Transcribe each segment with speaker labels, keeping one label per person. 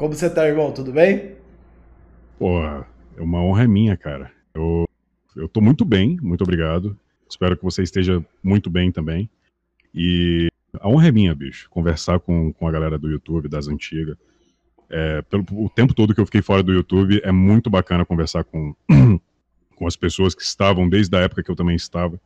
Speaker 1: Como você tá, irmão? Tudo bem?
Speaker 2: Pô, é uma honra é minha, cara. Eu, eu tô muito bem, muito obrigado. Espero que você esteja muito bem também. E a honra é minha, bicho, conversar com, com a galera do YouTube, das antigas. É, pelo o tempo todo que eu fiquei fora do YouTube, é muito bacana conversar com, com as pessoas que estavam desde a época que eu também estava.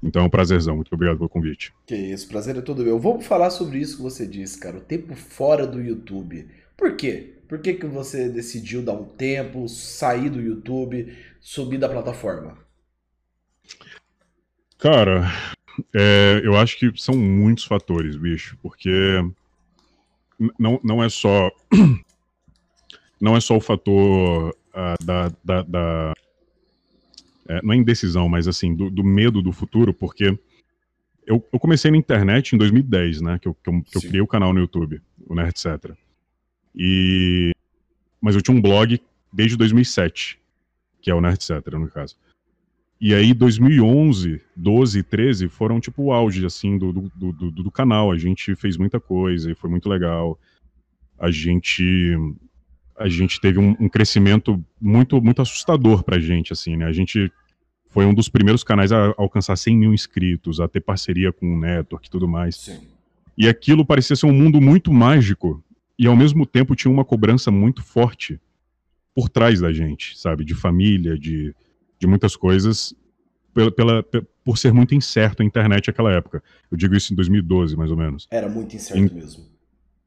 Speaker 2: Então é um prazerzão. Muito obrigado pelo convite.
Speaker 1: Que isso, prazer é todo meu. Vamos falar sobre isso que você disse, cara. O tempo fora do YouTube. Por quê? Por que, que você decidiu dar um tempo, sair do YouTube, subir da plataforma?
Speaker 2: Cara, é, eu acho que são muitos fatores, bicho, porque não, não é só não é só o fator uh, da, da, da é, não é indecisão, mas assim, do, do, medo do futuro, porque eu, eu, comecei na internet em 2010, né, que eu, que eu, que eu criei o canal no YouTube, o Nerd Etc. E... Mas eu tinha um blog desde 2007, que é o Nerd Etc, no caso. E aí, 2011, 12, 13 foram tipo o auge, assim, do, do, do, do, canal. A gente fez muita coisa e foi muito legal. A gente a gente teve um, um, crescimento muito muito assustador pra gente, assim, né? A gente foi um dos primeiros canais a alcançar 100 mil inscritos, a ter parceria com o network e tudo mais. Sim. E aquilo parecia ser um mundo muito mágico e ao mesmo tempo tinha uma cobrança muito forte por trás da gente, sabe? De família, de de muitas coisas pela, pela, por ser muito incerto a internet naquela época. Eu digo isso em 2012, mais ou menos.
Speaker 1: Era muito incerto mesmo.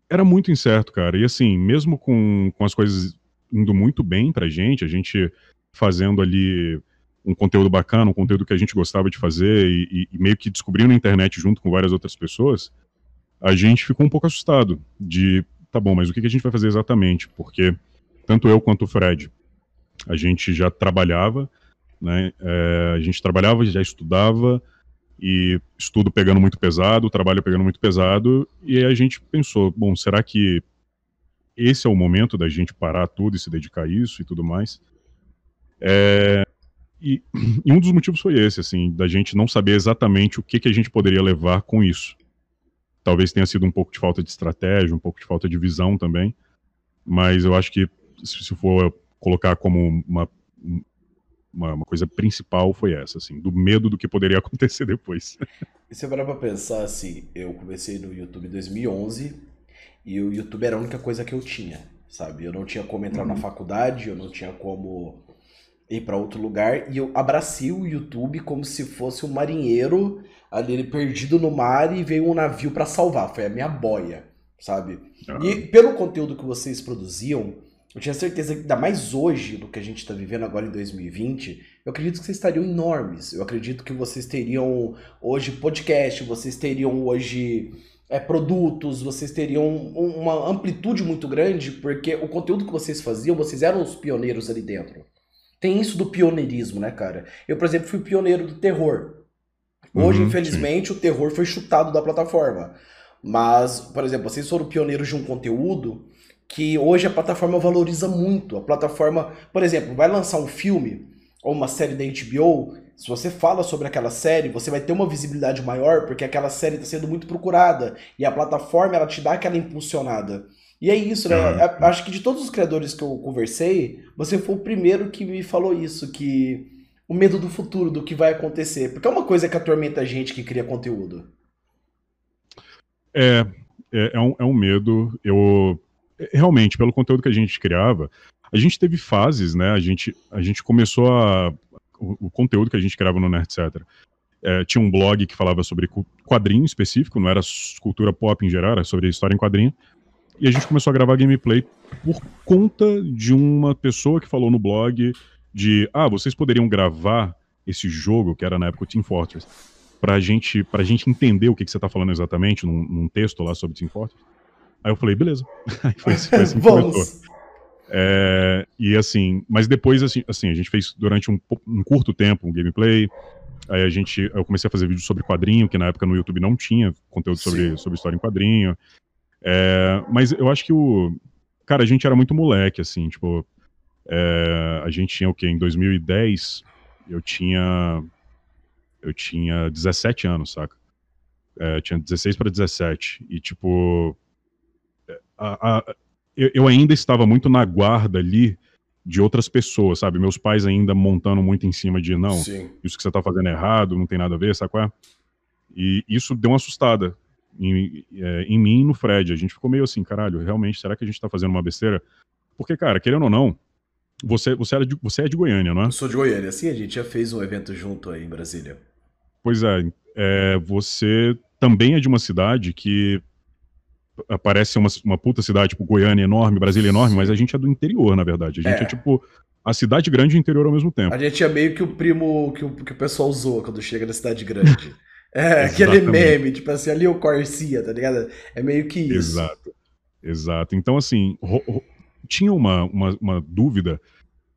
Speaker 2: Era muito incerto, cara. E assim, mesmo com, com as coisas indo muito bem pra gente, a gente fazendo ali um conteúdo bacana, um conteúdo que a gente gostava de fazer e, e, meio que descobrindo a internet junto com várias outras pessoas, a gente ficou um pouco assustado de, tá bom, mas o que, a gente vai fazer exatamente? Porque tanto eu quanto o Fred, a gente já trabalhava, né? É, a gente trabalhava, já estudava, e estudo pegando muito pesado, trabalho pegando muito pesado, e aí a gente pensou, bom, será que esse é o momento da gente parar tudo e se dedicar a isso e tudo mais? É, e, e, um dos motivos foi esse, assim, da gente não saber exatamente o que, que a gente poderia levar com isso. Talvez tenha sido um pouco de falta de estratégia, um pouco de falta de visão também, mas eu acho que se for colocar como uma, uma, uma, coisa principal foi essa, assim, do medo do que poderia acontecer depois.
Speaker 1: E você parar pra pensar, assim, eu comecei no YouTube em 2011 e o YouTube era a única coisa que eu tinha, sabe? Eu não tinha como entrar uhum. na faculdade, eu não tinha como ir para outro lugar e eu abracei o YouTube como se fosse um marinheiro ali perdido no mar e veio um navio para salvar, foi a minha boia, sabe? Uhum. E pelo conteúdo que vocês produziam, eu tinha certeza que, ainda mais hoje, do que a gente está vivendo agora em 2020, eu acredito que vocês estariam enormes. Eu acredito que vocês teriam hoje podcast, vocês teriam hoje é, produtos, vocês teriam uma amplitude muito grande, porque o conteúdo que vocês faziam, vocês eram os pioneiros ali dentro. Tem isso do pioneirismo, né, cara? Eu, por exemplo, fui pioneiro do terror. Hoje, uhum, infelizmente, sim. o terror foi chutado da plataforma. Mas, por exemplo, vocês foram pioneiros de um conteúdo que hoje a plataforma valoriza muito. A plataforma, por exemplo, vai lançar um filme ou uma série da HBO, se você fala sobre aquela série, você vai ter uma visibilidade maior porque aquela série está sendo muito procurada e a plataforma ela te dá aquela impulsionada. E é isso, né? Ah, Acho que de todos os criadores que eu conversei, você foi o primeiro que me falou isso, que o medo do futuro, do que vai acontecer. Porque é uma coisa que atormenta a gente que cria conteúdo.
Speaker 2: É, é, é um, é um medo. Eu realmente, pelo conteúdo que a gente criava, a gente teve fases, né? A gente, a gente começou a. O, o conteúdo que a gente criava no Nerd Etc. É, tinha um blog que falava sobre quadrinho específico, não era cultura pop em geral, era sobre história em quadrinho. E a gente começou a gravar gameplay por conta de uma pessoa que falou no blog de ah, vocês poderiam gravar esse jogo, que era na época o Team Fortress, pra gente, pra gente entender o que, que você tá falando exatamente num, num texto lá sobre Team Fortress. Aí eu falei, beleza. Aí foi, foi assim que começou. É, e assim, mas depois assim, assim a gente fez durante um, um, curto tempo um gameplay. Aí a gente, eu comecei a fazer vídeos sobre quadrinho, que na época no YouTube não tinha conteúdo sobre, sobre história em quadrinho. É, mas eu acho que o, cara, a gente era muito moleque, assim, tipo, é, a gente tinha o quê? Em 2010, eu tinha, eu tinha 17 anos, saca? É, tinha 16 para 17 e tipo a, a, eu, eu ainda estava muito na guarda ali de outras pessoas, sabe? Meus pais ainda montando muito em cima de, não, Sim. isso que você tá fazendo é errado, não tem nada a ver, sabe qual é? E isso deu uma assustada em, é, em mim e no Fred. A gente ficou meio assim, caralho, realmente, será que a gente tá fazendo uma besteira? Porque, cara, querendo ou não, você, você, era de, você é de Goiânia, não é? Eu
Speaker 1: sou de Goiânia, sim, a gente já fez um evento junto aí em Brasília.
Speaker 2: Pois é, é você também é de uma cidade que parece uma, uma puta cidade, tipo Goiânia enorme, Brasília enorme, mas a gente é do interior, na verdade. A gente é, é tipo a cidade grande e o interior ao mesmo tempo.
Speaker 1: A gente é meio que o primo que o, que o pessoal zoa quando chega na cidade grande. É, aquele meme, tipo assim, ali o Corsia, tá ligado? É meio que isso.
Speaker 2: Exato. Exato. Então, assim, tinha uma, uma, uma, dúvida,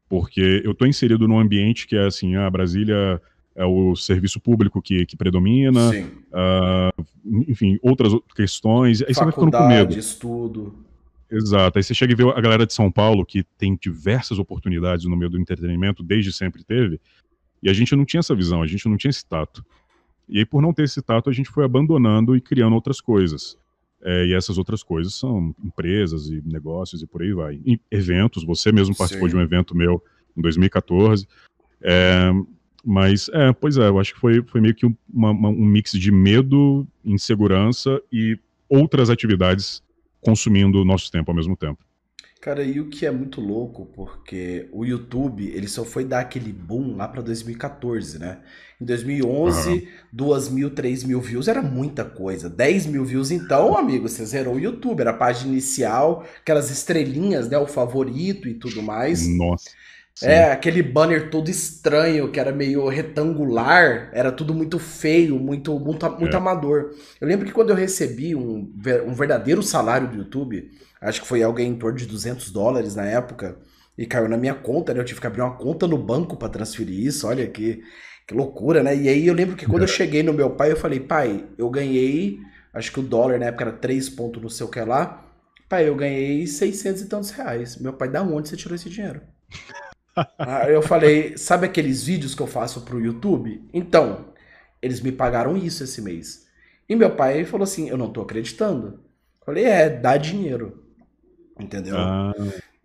Speaker 2: porque eu tô inserido num ambiente que é assim, a ah, Brasília é o serviço público que, que predomina, uh, enfim, outras questões, aí Faculdade, você vai ficando com medo.
Speaker 1: estudo.
Speaker 2: Exato, aí você chega e vê a galera de São Paulo, que tem diversas oportunidades no meio do entretenimento, desde sempre teve, e a gente não tinha essa visão, a gente não tinha esse tato. E aí, por não ter esse tato, a gente foi abandonando e criando outras coisas. É, e essas outras coisas são empresas e negócios e por aí vai. E eventos, você mesmo participou Sim. de um evento meu em 2014. É, mas, é, pois é, eu acho que foi, foi meio que uma, uma, um mix de medo, insegurança e outras atividades consumindo o nosso tempo ao mesmo tempo.
Speaker 1: Cara, e o que é muito louco, porque o YouTube, ele só foi dar aquele boom lá para 2014, né? Em 2011, uhum. 2 mil, 3 mil views era muita coisa. 10 mil views, então, amigo, você zerou o YouTube. Era a página inicial, aquelas estrelinhas, né? O favorito e tudo mais.
Speaker 2: Nossa.
Speaker 1: Sim. É, aquele banner todo estranho, que era meio retangular, era tudo muito feio, muito, muito, muito é. amador. Eu lembro que quando eu recebi um, um verdadeiro salário do YouTube, acho que foi alguém em torno de 200 dólares na época, e caiu na minha conta, né? Eu tive que abrir uma conta no banco para transferir isso, olha que, que loucura, né? E aí eu lembro que quando é. eu cheguei no meu pai, eu falei, pai, eu ganhei, acho que o dólar na época era 3 pontos não sei o que lá, pai, eu ganhei 600 e tantos reais. Meu pai, da onde você tirou esse dinheiro? Aí eu falei, sabe aqueles vídeos que eu faço pro YouTube? Então, eles me pagaram isso esse mês. E meu pai falou assim, eu não tô acreditando. Falei, é, dá dinheiro. Entendeu? Ah,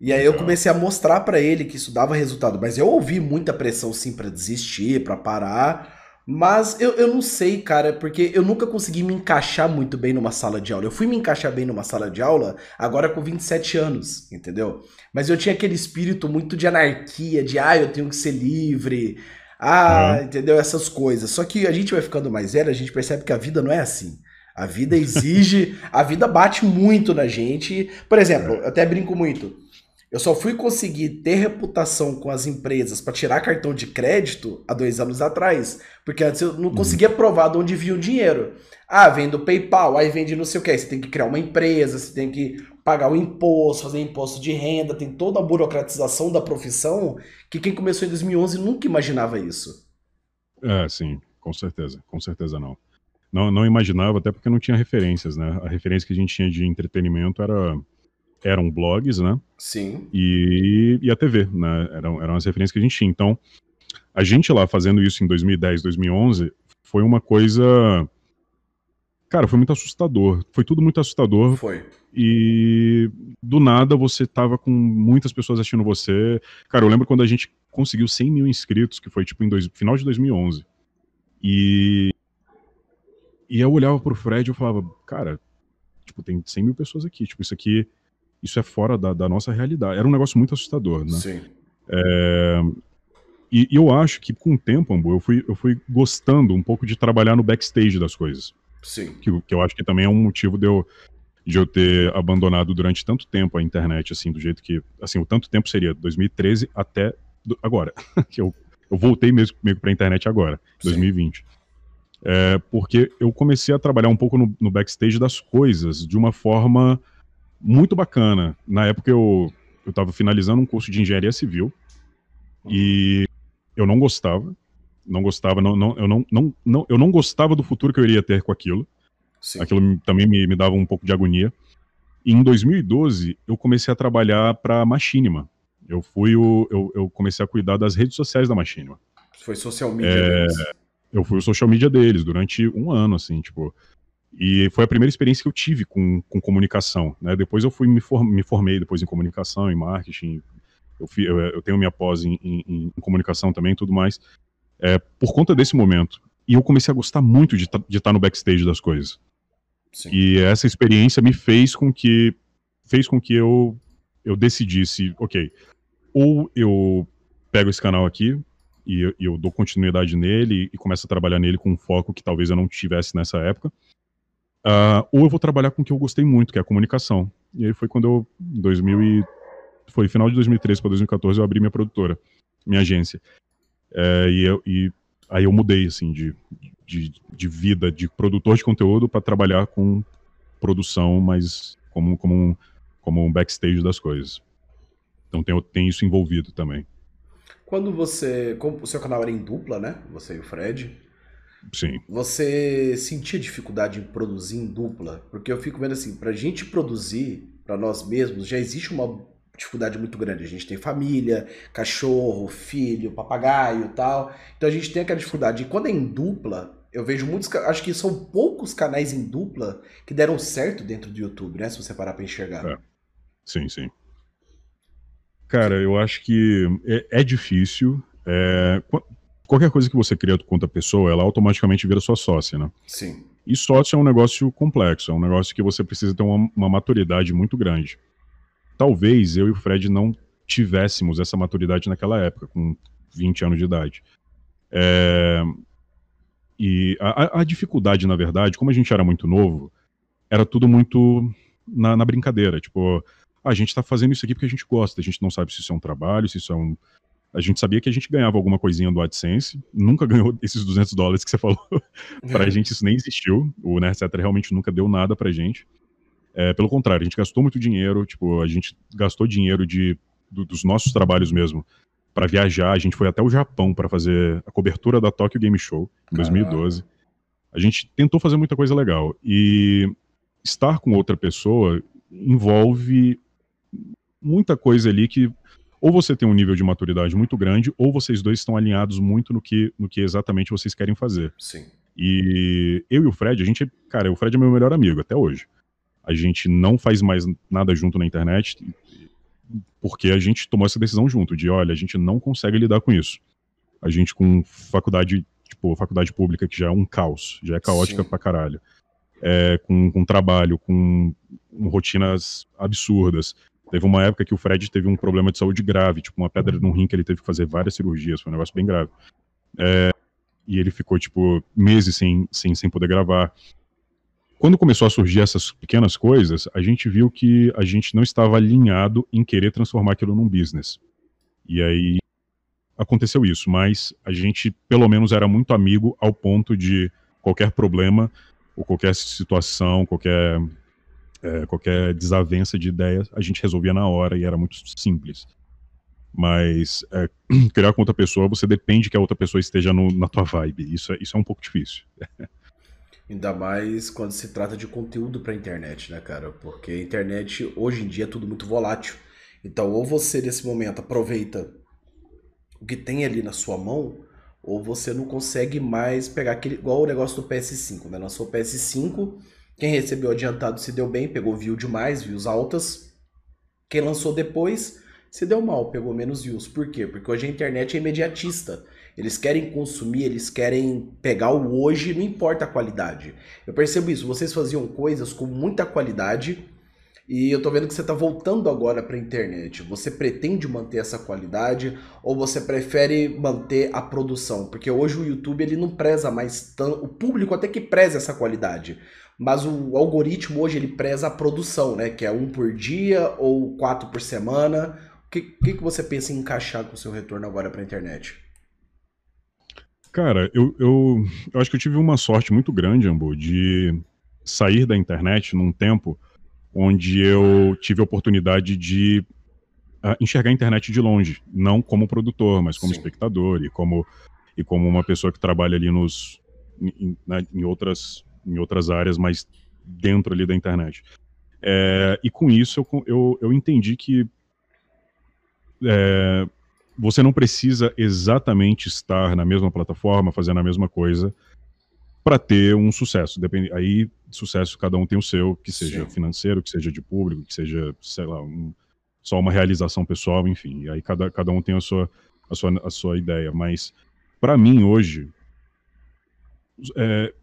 Speaker 1: e aí eu comecei a mostrar para ele que isso dava resultado. Mas eu ouvi muita pressão sim para desistir, para parar. Mas eu, eu não sei, cara, porque eu nunca consegui me encaixar muito bem numa sala de aula. Eu fui me encaixar bem numa sala de aula agora com 27 anos, entendeu? Mas eu tinha aquele espírito muito de anarquia, de ah, eu tenho que ser livre, ah, uhum. entendeu? Essas coisas. Só que a gente vai ficando mais velho, a gente percebe que a vida não é assim. A vida exige, a vida bate muito na gente. Por exemplo, é. eu até brinco muito. Eu só fui conseguir ter reputação com as empresas para tirar cartão de crédito há dois anos atrás. Porque antes eu não uhum. conseguia provar de onde vinha o dinheiro. Ah, vem do PayPal, aí vende não sei o que. Você tem que criar uma empresa, você tem que pagar o imposto, fazer imposto de renda, tem toda a burocratização da profissão que quem começou em 2011 nunca imaginava isso.
Speaker 2: É, sim, com certeza, com certeza não. Não, não imaginava, até porque não tinha referências, né? A referência que a gente tinha de entretenimento era eram blogs, né?
Speaker 1: Sim.
Speaker 2: E, e a TV, né? Eram, eram as referências que a gente tinha. Então, a gente lá fazendo isso em 2010, 2011, foi uma coisa. Cara, foi muito assustador. Foi tudo muito assustador.
Speaker 1: Foi.
Speaker 2: E do nada você tava com muitas pessoas assistindo você. Cara, eu lembro quando a gente conseguiu 100 mil inscritos, que foi tipo em dois, final de 2011. E. E eu olhava pro Fred e eu falava, cara, tipo, tem 100 mil pessoas aqui. Tipo, isso aqui isso é fora da, da nossa realidade. Era um negócio muito assustador, né?
Speaker 1: Sim.
Speaker 2: É, e, e, eu acho que com o tempo, Ambu, eu fui, eu fui gostando um pouco de trabalhar no backstage das coisas.
Speaker 1: Sim.
Speaker 2: Que, que eu acho que também é um motivo de eu, de eu ter abandonado durante tanto tempo a internet, assim, do jeito que. Assim, o tanto tempo seria 2013 até do, agora. que eu, eu voltei mesmo comigo pra internet agora, Sim. 2020. É, porque eu comecei a trabalhar um pouco no, no backstage das coisas de uma forma muito bacana. Na época eu eu estava finalizando um curso de engenharia civil e eu não gostava, não gostava, não, não, eu não, não, não, eu não gostava do futuro que eu iria ter com aquilo. Sim. Aquilo também me, me dava um pouco de agonia. E em 2012 eu comecei a trabalhar para a Machinima. Eu fui o, eu, eu, comecei a cuidar das redes sociais da Machinima.
Speaker 1: Foi social media é.
Speaker 2: Eu fui o social media deles durante um ano, assim, tipo. E foi a primeira experiência que eu tive com, com comunicação. Né? Depois eu fui me, for, me formei depois em comunicação, em marketing. Eu, fui, eu, eu tenho minha pós em, em, em, comunicação também, tudo mais. É, por conta desse momento. E eu comecei a gostar muito de estar tá no backstage das coisas. Sim. E essa experiência me fez com que fez com que eu eu decidisse, ok, ou eu pego esse canal aqui e eu, eu dou continuidade nele e começo a trabalhar nele com um foco que talvez eu não tivesse nessa época, uh, ou eu vou trabalhar com o que eu gostei muito, que é a comunicação. E aí foi quando eu, em 2000 e, foi final de 2013 para 2014, eu abri minha produtora, minha agência. É, e, eu, e aí eu mudei, assim, de, de, de vida de produtor de conteúdo para trabalhar com produção, mas como, como, um, como um backstage das coisas. Então tem, tem isso envolvido também.
Speaker 1: Quando você. o seu canal era em dupla, né? Você e o Fred.
Speaker 2: Sim.
Speaker 1: Você sentia dificuldade em produzir em dupla? Porque eu fico vendo assim, pra gente produzir para nós mesmos, já existe uma dificuldade muito grande. A gente tem família, cachorro, filho, papagaio tal. Então a gente tem aquela dificuldade. E quando é em dupla, eu vejo muitos. Acho que são poucos canais em dupla que deram certo dentro do YouTube, né? Se você parar pra enxergar.
Speaker 2: É. Sim, sim. Cara, eu acho que é, é difícil. É, qualquer coisa que você cria contra a pessoa, ela automaticamente vira sua sócia, né?
Speaker 1: Sim.
Speaker 2: E sócio é um negócio complexo, é um negócio que você precisa ter uma, uma maturidade muito grande. Talvez eu e o Fred não tivéssemos essa maturidade naquela época, com 20 anos de idade. É... E a, a, dificuldade, na verdade, como a gente era muito novo, era tudo muito na, na brincadeira. Tipo, a gente está fazendo isso aqui porque a gente gosta, a gente não sabe se isso é um trabalho, se isso é um. A gente sabia que a gente ganhava alguma coisinha do AdSense, nunca ganhou esses 200 dólares que você falou. pra gente isso nem existiu. O Nerdsetter realmente nunca deu nada pra gente. É, pelo contrário, a gente gastou muito dinheiro, tipo, a gente gastou dinheiro de, do, dos nossos trabalhos mesmo para viajar. A gente foi até o Japão para fazer a cobertura da Tokyo Game Show em 2012. A gente tentou fazer muita coisa legal. E estar com outra pessoa envolve muita coisa ali que ou você tem um nível de maturidade muito grande, ou vocês dois estão alinhados muito no que, no que exatamente vocês querem fazer.
Speaker 1: Sim.
Speaker 2: E eu e o Fred, a gente, cara, o Fred é meu melhor amigo até hoje. A gente não faz mais nada junto na internet, porque a gente tomou essa decisão junto, de olha, a gente não consegue lidar com isso. A gente com faculdade, tipo, faculdade pública que já é um caos, já é caótica Sim. pra caralho. É, com, com trabalho, com, com rotinas absurdas. Teve uma época que o Fred teve um problema de saúde grave, tipo uma pedra no rim que ele teve que fazer várias cirurgias, foi um negócio bem grave. É, e ele ficou, tipo, meses sem, sem, sem poder gravar. Quando começou a surgir essas pequenas coisas, a gente viu que a gente não estava alinhado em querer transformar aquilo num business. E aí aconteceu isso, mas a gente pelo menos era muito amigo ao ponto de qualquer problema ou qualquer situação, qualquer é, qualquer desavença de ideias, a gente resolvia na hora e era muito simples. Mas é, criar com outra pessoa, você depende que a outra pessoa esteja no, na tua vibe. Isso é, isso é um pouco difícil.
Speaker 1: Ainda mais quando se trata de conteúdo para internet, né, cara? Porque a internet hoje em dia é tudo muito volátil. Então, ou você nesse momento aproveita o que tem ali na sua mão, ou você não consegue mais pegar aquele. igual o negócio do PS5, né? Lançou o PS5, quem recebeu adiantado se deu bem, pegou view demais, views altas. Quem lançou depois se deu mal, pegou menos views. Por quê? Porque hoje a internet é imediatista. Eles querem consumir, eles querem pegar o hoje, não importa a qualidade. Eu percebo isso, vocês faziam coisas com muita qualidade e eu tô vendo que você tá voltando agora para a internet. Você pretende manter essa qualidade ou você prefere manter a produção? Porque hoje o YouTube ele não preza mais tanto, o público até que preza essa qualidade mas o algoritmo hoje ele preza a produção, né? Que é um por dia ou quatro por semana. O que, que, que você pensa em encaixar com o seu retorno agora para a internet?
Speaker 2: Cara, eu, eu, eu acho que eu tive uma sorte muito grande, Ambo, de sair da internet num tempo onde eu tive a oportunidade de uh, enxergar a internet de longe, não como produtor, mas como Sim. espectador e como, e como uma pessoa que trabalha ali nos, em, na, em outras em outras áreas, mas dentro ali da internet. É, e com isso eu, eu, eu entendi que é, você não precisa exatamente estar na mesma plataforma, fazendo a mesma coisa, para ter um sucesso. Depende, aí, sucesso, cada um tem o seu, que seja
Speaker 1: Sim.
Speaker 2: financeiro, que seja de público, que seja, sei lá, um, só uma realização pessoal, enfim. E aí cada, cada um tem a sua, a sua, a sua ideia. Mas, para mim, hoje, é,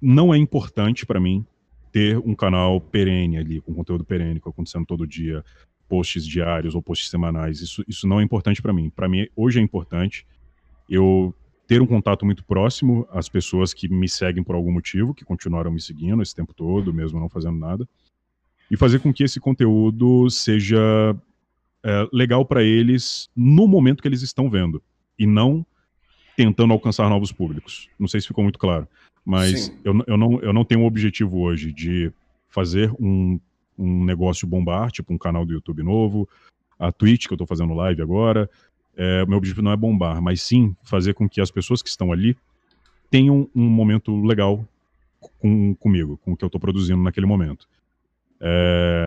Speaker 2: não é importante para mim ter um canal perene ali, com conteúdo perene, acontecendo todo dia, posts diários ou posts semanais. Isso, isso não é importante para mim. Para mim, hoje é importante eu ter um contato muito próximo às pessoas que me seguem por algum motivo, que continuaram me seguindo esse tempo todo, mesmo não fazendo nada, e fazer com que esse conteúdo seja é, legal para eles no momento que eles estão vendo, e não tentando alcançar novos públicos. Não sei se ficou muito claro, mas eu, eu, não, eu não tenho um objetivo hoje de fazer um, um negócio bombar, tipo um canal do YouTube novo, a Twitch, que eu estou fazendo live agora, é, meu objetivo não é bombar, mas sim fazer com que as pessoas que estão ali tenham um momento legal com, comigo, com o que eu estou produzindo naquele momento. É...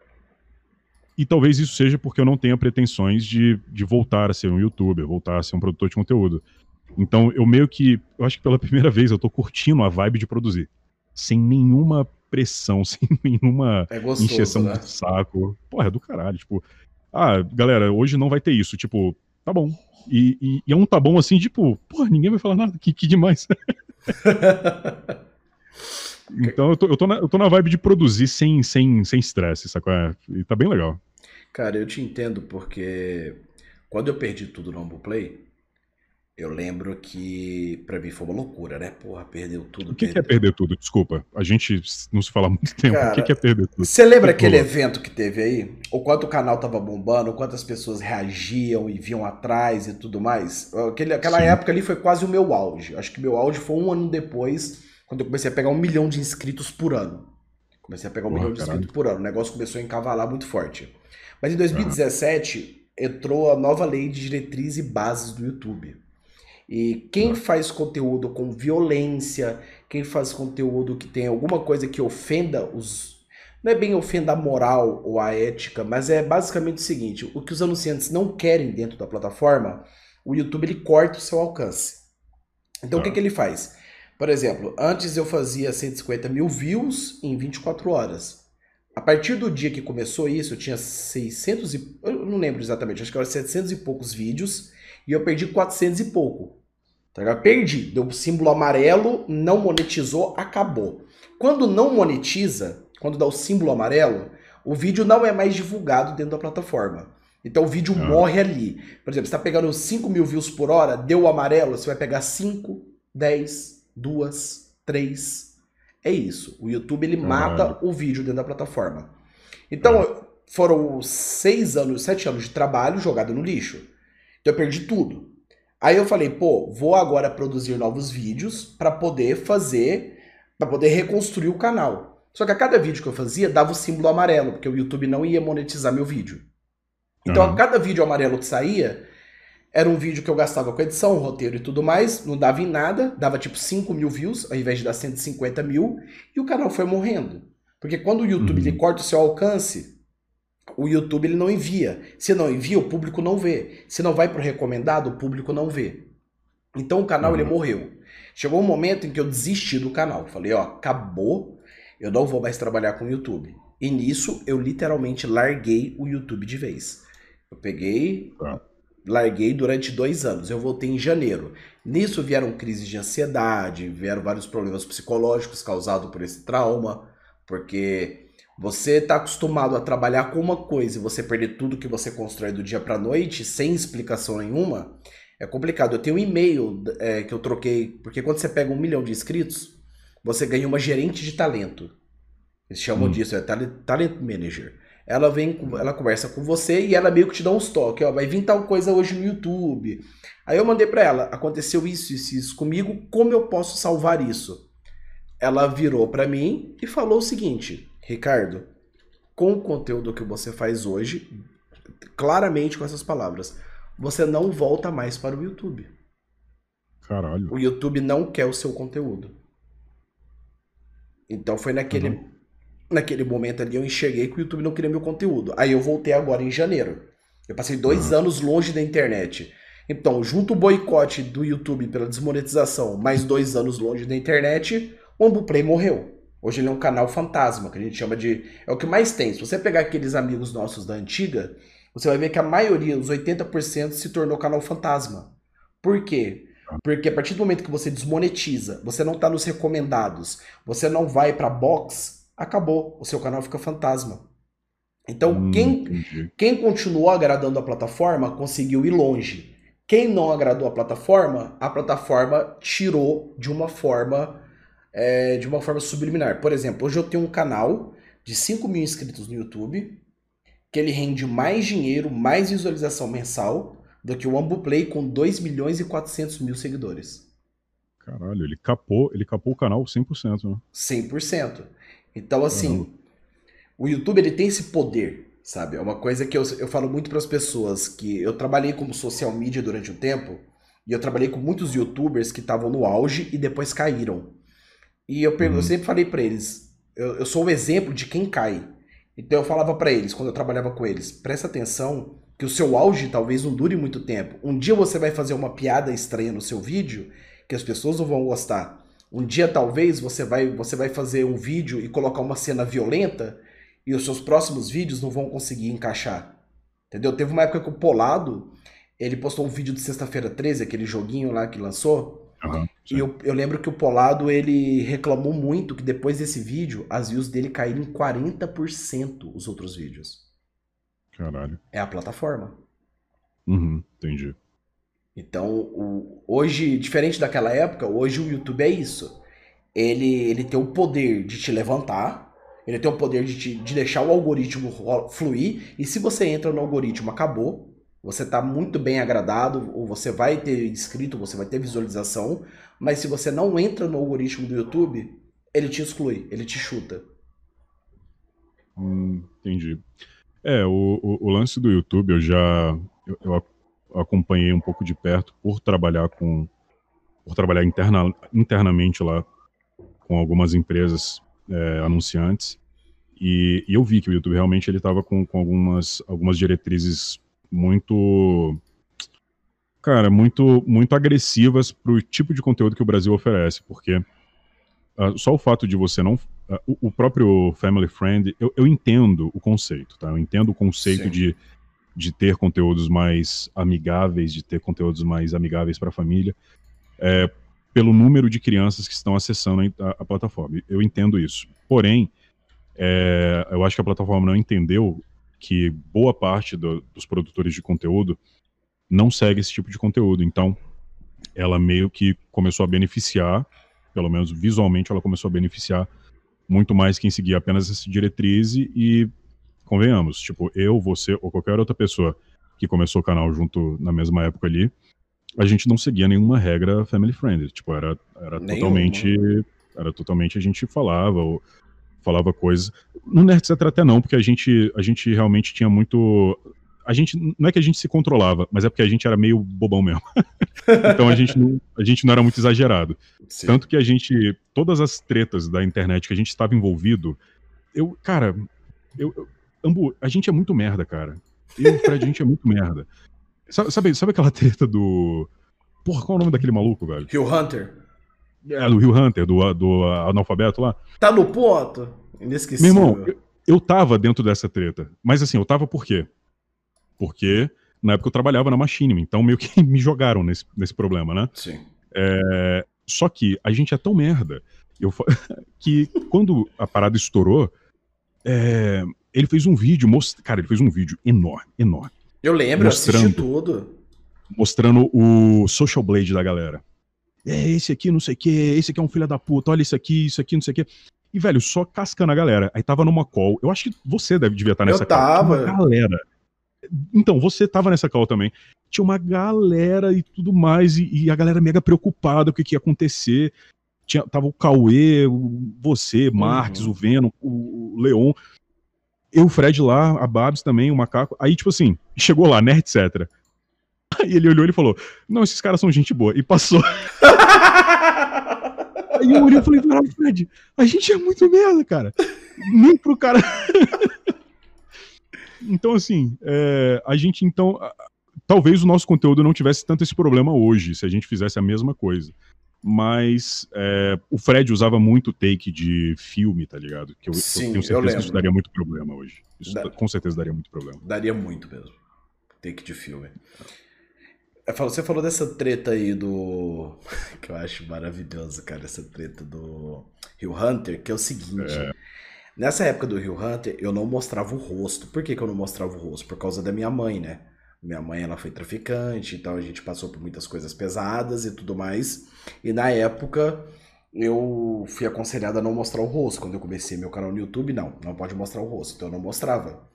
Speaker 2: E talvez isso seja porque eu não tenha pretensões de, de voltar a ser um youtuber, voltar a ser um produtor de conteúdo. Então eu meio que, eu acho que pela primeira vez eu estou curtindo a vibe de produzir, sem nenhuma pressão, sem nenhuma
Speaker 1: é gostoso,
Speaker 2: encheção
Speaker 1: né?
Speaker 2: de saco. Porra, é do caralho, tipo, ah, galera, hoje não vai ter isso, tipo, tá bom. E, e, e, é um tá bom assim, tipo, pô, ninguém vai falar nada, que, que demais. então eu tô, eu, tô na, eu tô na vibe de produzir sem sem sem estresse, sacou? É, e tá bem legal.
Speaker 1: Cara, eu te entendo porque quando eu perdi tudo no Play, eu lembro que pra mim foi uma loucura, né? Porra, perdeu tudo.
Speaker 2: O que,
Speaker 1: perdeu...
Speaker 2: que é perder tudo? Desculpa, a gente não se fala há muito tempo.
Speaker 1: Cara,
Speaker 2: o que, que é perder tudo?
Speaker 1: Você lembra aquele evento que teve aí? O quanto o canal tava bombando, o quanto as pessoas reagiam e viam atrás e tudo mais? Aquele, aquela Sim. época ali foi quase o meu auge. Acho que meu auge foi um ano depois, quando eu comecei a pegar um milhão de inscritos por ano. Comecei a pegar um Porra, milhão de inscritos por ano. O negócio começou a encavalar muito forte. Mas em 2017 ah. entrou a nova lei de diretriz e bases do YouTube. E quem faz conteúdo com violência, quem faz conteúdo que tem alguma coisa que ofenda os. Não é bem ofenda a moral ou a ética, mas é basicamente o seguinte: o que os anunciantes não querem dentro da plataforma, o YouTube ele corta o seu alcance. Então o que, que ele faz? Por exemplo, antes eu fazia 150 mil views em 24 horas. A partir do dia que começou isso, eu tinha 600 e. Eu não lembro exatamente, acho que era 700 e poucos vídeos e eu perdi 400 e pouco. Tá Perdi, deu símbolo amarelo, não monetizou, acabou. Quando não monetiza, quando dá o símbolo amarelo, o vídeo não é mais divulgado dentro da plataforma. Então o vídeo ah. morre ali. Por exemplo, você está pegando 5 mil views por hora, deu o amarelo, você vai pegar 5, 10, 2, 3. É isso. O YouTube ele mata o vídeo dentro da plataforma. Então ah. foram 6 anos, 7 anos de trabalho jogado no lixo. Então eu perdi tudo. Aí eu falei, pô, vou agora produzir novos vídeos para poder fazer, para poder reconstruir o canal. Só que a cada vídeo que eu fazia dava o símbolo amarelo, porque o YouTube não ia monetizar meu vídeo. Então uhum. a cada vídeo amarelo que saía, era um vídeo que eu gastava com edição, roteiro e tudo mais, não dava em nada, dava tipo 5 mil views, ao invés de dar 150 mil, e o canal foi morrendo. Porque quando o YouTube uhum. ele corta o seu alcance, o YouTube ele não envia. Se não envia, o público não vê. Se não vai para o recomendado, o público não vê. Então o canal uhum. ele morreu. Chegou um momento em que eu desisti do canal. Falei, ó, acabou. Eu não vou mais trabalhar com o YouTube. E nisso eu literalmente larguei o YouTube de vez. Eu peguei, uhum. larguei durante dois anos. Eu voltei em janeiro. Nisso vieram crises de ansiedade, vieram vários problemas psicológicos causados por esse trauma, porque você está acostumado a trabalhar com uma coisa e você perder tudo que você constrói do dia para noite sem explicação nenhuma, é complicado. Eu tenho um e-mail é, que eu troquei, porque quando você pega um milhão de inscritos, você ganha uma gerente de talento. Eles chamam hum. disso, é talent, talent manager. Ela vem, ela conversa com você e ela meio que te dá uns toques, ó, vai vir tal coisa hoje no YouTube. Aí eu mandei para ela, aconteceu isso, isso, isso comigo, como eu posso salvar isso? Ela virou para mim e falou o seguinte: Ricardo, com o conteúdo que você faz hoje, claramente com essas palavras, você não volta mais para o YouTube.
Speaker 2: Caralho.
Speaker 1: O YouTube não quer o seu conteúdo. Então foi naquele, uhum. naquele momento ali eu enxerguei que o YouTube não queria meu conteúdo. Aí eu voltei agora em janeiro. Eu passei dois uhum. anos longe da internet. Então, junto o boicote do YouTube pela desmonetização, mais dois anos longe da internet, O Ambuplay morreu. Hoje ele é um canal fantasma, que a gente chama de. É o que mais tem. Se você pegar aqueles amigos nossos da antiga, você vai ver que a maioria, os 80%, se tornou canal fantasma. Por quê? Porque a partir do momento que você desmonetiza, você não está nos recomendados, você não vai para box, acabou. O seu canal fica fantasma. Então, hum, quem, quem continuou agradando a plataforma conseguiu ir longe. Quem não agradou a plataforma, a plataforma tirou de uma forma é, de uma forma subliminar. Por exemplo, hoje eu tenho um canal de 5 mil inscritos no YouTube, que ele rende mais dinheiro, mais visualização mensal do que o Ambuplay com 2 milhões e 400 mil seguidores.
Speaker 2: Caralho, ele capou, ele capou o canal 100%, né?
Speaker 1: 100%. Então, assim, uhum. o YouTube ele tem esse poder, sabe? É uma coisa que eu, eu falo muito para as pessoas, que eu trabalhei como social media durante um tempo, e eu trabalhei com muitos youtubers que estavam no auge e depois caíram. E eu, uhum. eu sempre falei para eles, eu, eu, sou o exemplo de quem cai. Então eu falava para eles, quando eu trabalhava com eles, presta atenção que o seu auge talvez não dure muito tempo. Um dia você vai fazer uma piada estranha no seu vídeo que as pessoas não vão gostar. Um dia talvez você vai, você vai fazer um vídeo e colocar uma cena violenta e os seus próximos vídeos não vão conseguir encaixar. Entendeu? Teve uma época que o Polado, ele postou um vídeo de sexta-feira 13, aquele joguinho lá que lançou, Uhum, e eu, eu, lembro que o Polado ele reclamou muito que depois desse vídeo as views dele caíram em 40% os outros vídeos.
Speaker 2: Caralho.
Speaker 1: É a plataforma.
Speaker 2: Uhum, entendi.
Speaker 1: Então, o, hoje, diferente daquela época, hoje o YouTube é isso. Ele, ele tem o poder de te levantar, ele tem o poder de, te, de deixar o algoritmo fluir, e se você entra no algoritmo, acabou. Você está muito bem agradado, ou você vai ter inscrito, você vai ter visualização, mas se você não entra no algoritmo do YouTube, ele te exclui, ele te chuta.
Speaker 2: Hum, entendi. É, o, o, o, lance do YouTube eu já eu, eu, acompanhei um pouco de perto por trabalhar com por trabalhar interna, internamente lá com algumas empresas é, anunciantes e, e, eu vi que o YouTube realmente ele estava com, com algumas algumas diretrizes muito cara, muito muito agressivas pro tipo de conteúdo que o Brasil oferece, porque uh, só o fato de você não uh, o, o, próprio family friend, eu, eu, entendo o conceito, tá? Eu entendo o conceito de de ter conteúdos mais amigáveis, de ter conteúdos mais amigáveis para a família, é, pelo número de crianças que estão acessando a, a plataforma. Eu entendo isso. Porém, é, eu acho que a plataforma não entendeu que boa parte do, dos produtores de conteúdo não segue esse tipo de conteúdo. Então, ela meio que começou a beneficiar, pelo menos visualmente, ela começou a beneficiar muito mais quem seguia apenas essa diretriz e, convenhamos, tipo, eu, você ou qualquer outra pessoa que começou o canal junto na mesma época ali, a gente não seguia nenhuma regra family friendly, tipo, era, era totalmente era totalmente a gente falava ou falava coisas. No Nerd Etc até não, porque a gente, a gente realmente tinha muito. A gente. Não é que a gente se controlava, mas é porque a gente era meio bobão mesmo. então a gente, não, a gente não era muito exagerado. Sim. Tanto que a gente. Todas as tretas da internet que a gente estava envolvido. Eu, cara, eu, eu, Ambu, a gente é muito merda, cara. Eu e o Fred, a gente é muito merda. Sabe, sabe, sabe aquela treta do. Porra, qual é o nome daquele maluco, velho?
Speaker 1: Rio Hunter.
Speaker 2: É, do Rio Hunter, do, do analfabeto lá.
Speaker 1: Tá no ponto? Inesquecível.
Speaker 2: Meu irmão, eu, eu tava dentro dessa treta. Mas assim, eu tava por quê? Porque na época eu trabalhava na Machine, então meio que me jogaram nesse, nesse problema, né?
Speaker 1: Sim.
Speaker 2: É, só que a gente é tão merda eu, que quando a parada estourou, é, ele fez um vídeo, most... cara, ele fez um vídeo enorme, enorme.
Speaker 1: Eu lembro, mostrando, assisti tudo.
Speaker 2: Mostrando o Social Blade da galera é, esse aqui não sei o que, esse aqui é um filho da puta, olha isso aqui, isso aqui, não sei o que. E, velho, só cascando a galera. Aí tava numa call. Eu acho que você deve devia estar nessa
Speaker 1: eu tava.
Speaker 2: call. Tinha uma galera. Então, você tava nessa call também. Tinha uma galera e tudo mais, e, e a galera mega preocupada com o que ia acontecer. Tinha, tava o Cauê, você, Marques, uhum. o Venom, o, o Leon. Eu, o Fred lá, a Babs também, o Macaco. Aí, tipo assim, chegou lá, né, etc. Aí ele olhou e falou: Não, esses caras são gente boa. E passou. Aí eu olhei e falei: Caralho, Fred, a gente é muito merda, cara. Nem pro cara. então, assim, é, a gente então. Talvez o nosso conteúdo não tivesse tanto esse problema hoje, se a gente fizesse a mesma coisa. mas é, o Fred usava muito take de filme, tá ligado? Que eu, Sim, eu tenho certeza eu que isso daria muito problema hoje. Isso da... com certeza daria muito problema.
Speaker 1: Daria muito mesmo. Take de filme. Você falou dessa treta aí do. que eu acho maravilhoso, cara, essa treta do Rio Hunter, que é o seguinte. É. Nessa época do Rio Hunter, eu não mostrava o rosto. Por que, que eu não mostrava o rosto? Por causa da minha mãe, né? Minha mãe, ela foi traficante, então a gente passou por muitas coisas pesadas e tudo mais. E na época, eu fui aconselhado a não mostrar o rosto. Quando eu comecei meu canal no YouTube, não, não pode mostrar o rosto. Então eu não mostrava.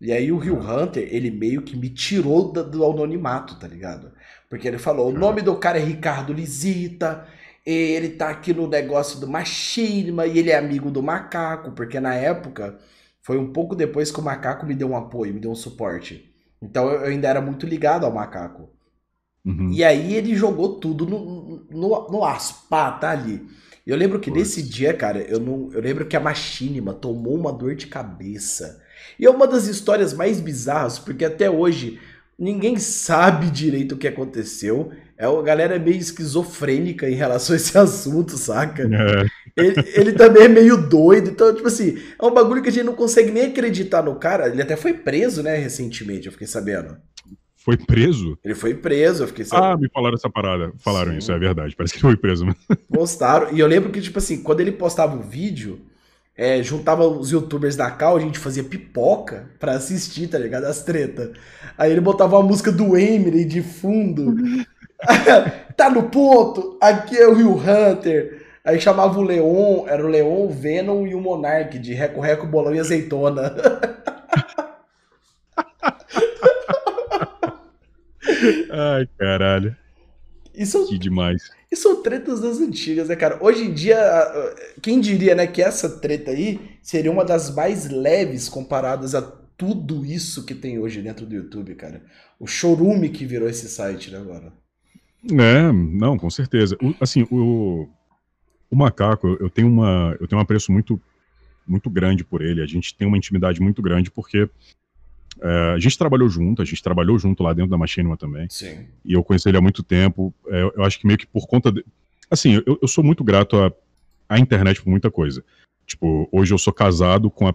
Speaker 1: E aí o Rio Hunter, ele meio que me tirou do, do anonimato, tá ligado? Porque ele falou, o nome do cara é Ricardo Lisita, ele tá aqui no negócio do machinima e ele é amigo do macaco, porque na época foi um pouco depois que o macaco me deu um apoio, me deu um suporte. Então eu ainda era muito ligado ao macaco. Uhum. E aí ele jogou tudo no, no, no tá ali. Eu lembro que nesse dia, cara, eu não, eu lembro que a Machinima tomou uma dor de cabeça. E é uma das histórias mais bizarras, porque até hoje ninguém sabe direito o que aconteceu. É uma galera meio esquizofrênica em relação a esse assunto, saca? É. Ele, ele, também é meio doido. Então, tipo assim, é um bagulho que a gente não consegue nem acreditar no cara. Ele até foi preso, né, recentemente, eu fiquei sabendo.
Speaker 2: Foi preso?
Speaker 1: Ele foi preso, eu fiquei
Speaker 2: sabendo. Ah, me falaram essa parada. Falaram Sim. isso, é verdade. Parece que ele foi preso.
Speaker 1: Postaram. E eu lembro que, tipo assim, quando ele postava o vídeo, é, juntava os youtubers da Cal, a gente fazia pipoca pra assistir, tá ligado? As treta. Aí ele botava a música do Emily de fundo. tá no ponto, aqui é o Rio Hunter. Aí chamava o Leon, era o Leon, o Venom e o Monark, de Reco Reco, Bolão e Azeitona.
Speaker 2: Ai, caralho.
Speaker 1: Isso,
Speaker 2: que demais.
Speaker 1: E são tretas das antigas, né, cara? Hoje em dia, quem diria, né, que essa treta aí seria uma das mais leves comparadas a tudo isso que tem hoje dentro do YouTube, cara. O chorume que virou esse site, né, agora.
Speaker 2: É, não, com certeza. O, assim, o, o macaco, eu tenho uma, eu tenho um apreço muito, muito grande por ele. A gente tem uma intimidade muito grande porque é, a gente trabalhou junto, a gente trabalhou junto lá dentro da Machinima também.
Speaker 1: Sim.
Speaker 2: E eu conheci ele há muito tempo. É, eu acho que meio que por conta. De... Assim, eu, eu sou muito grato à, à internet por muita coisa. Tipo, hoje eu sou casado com a,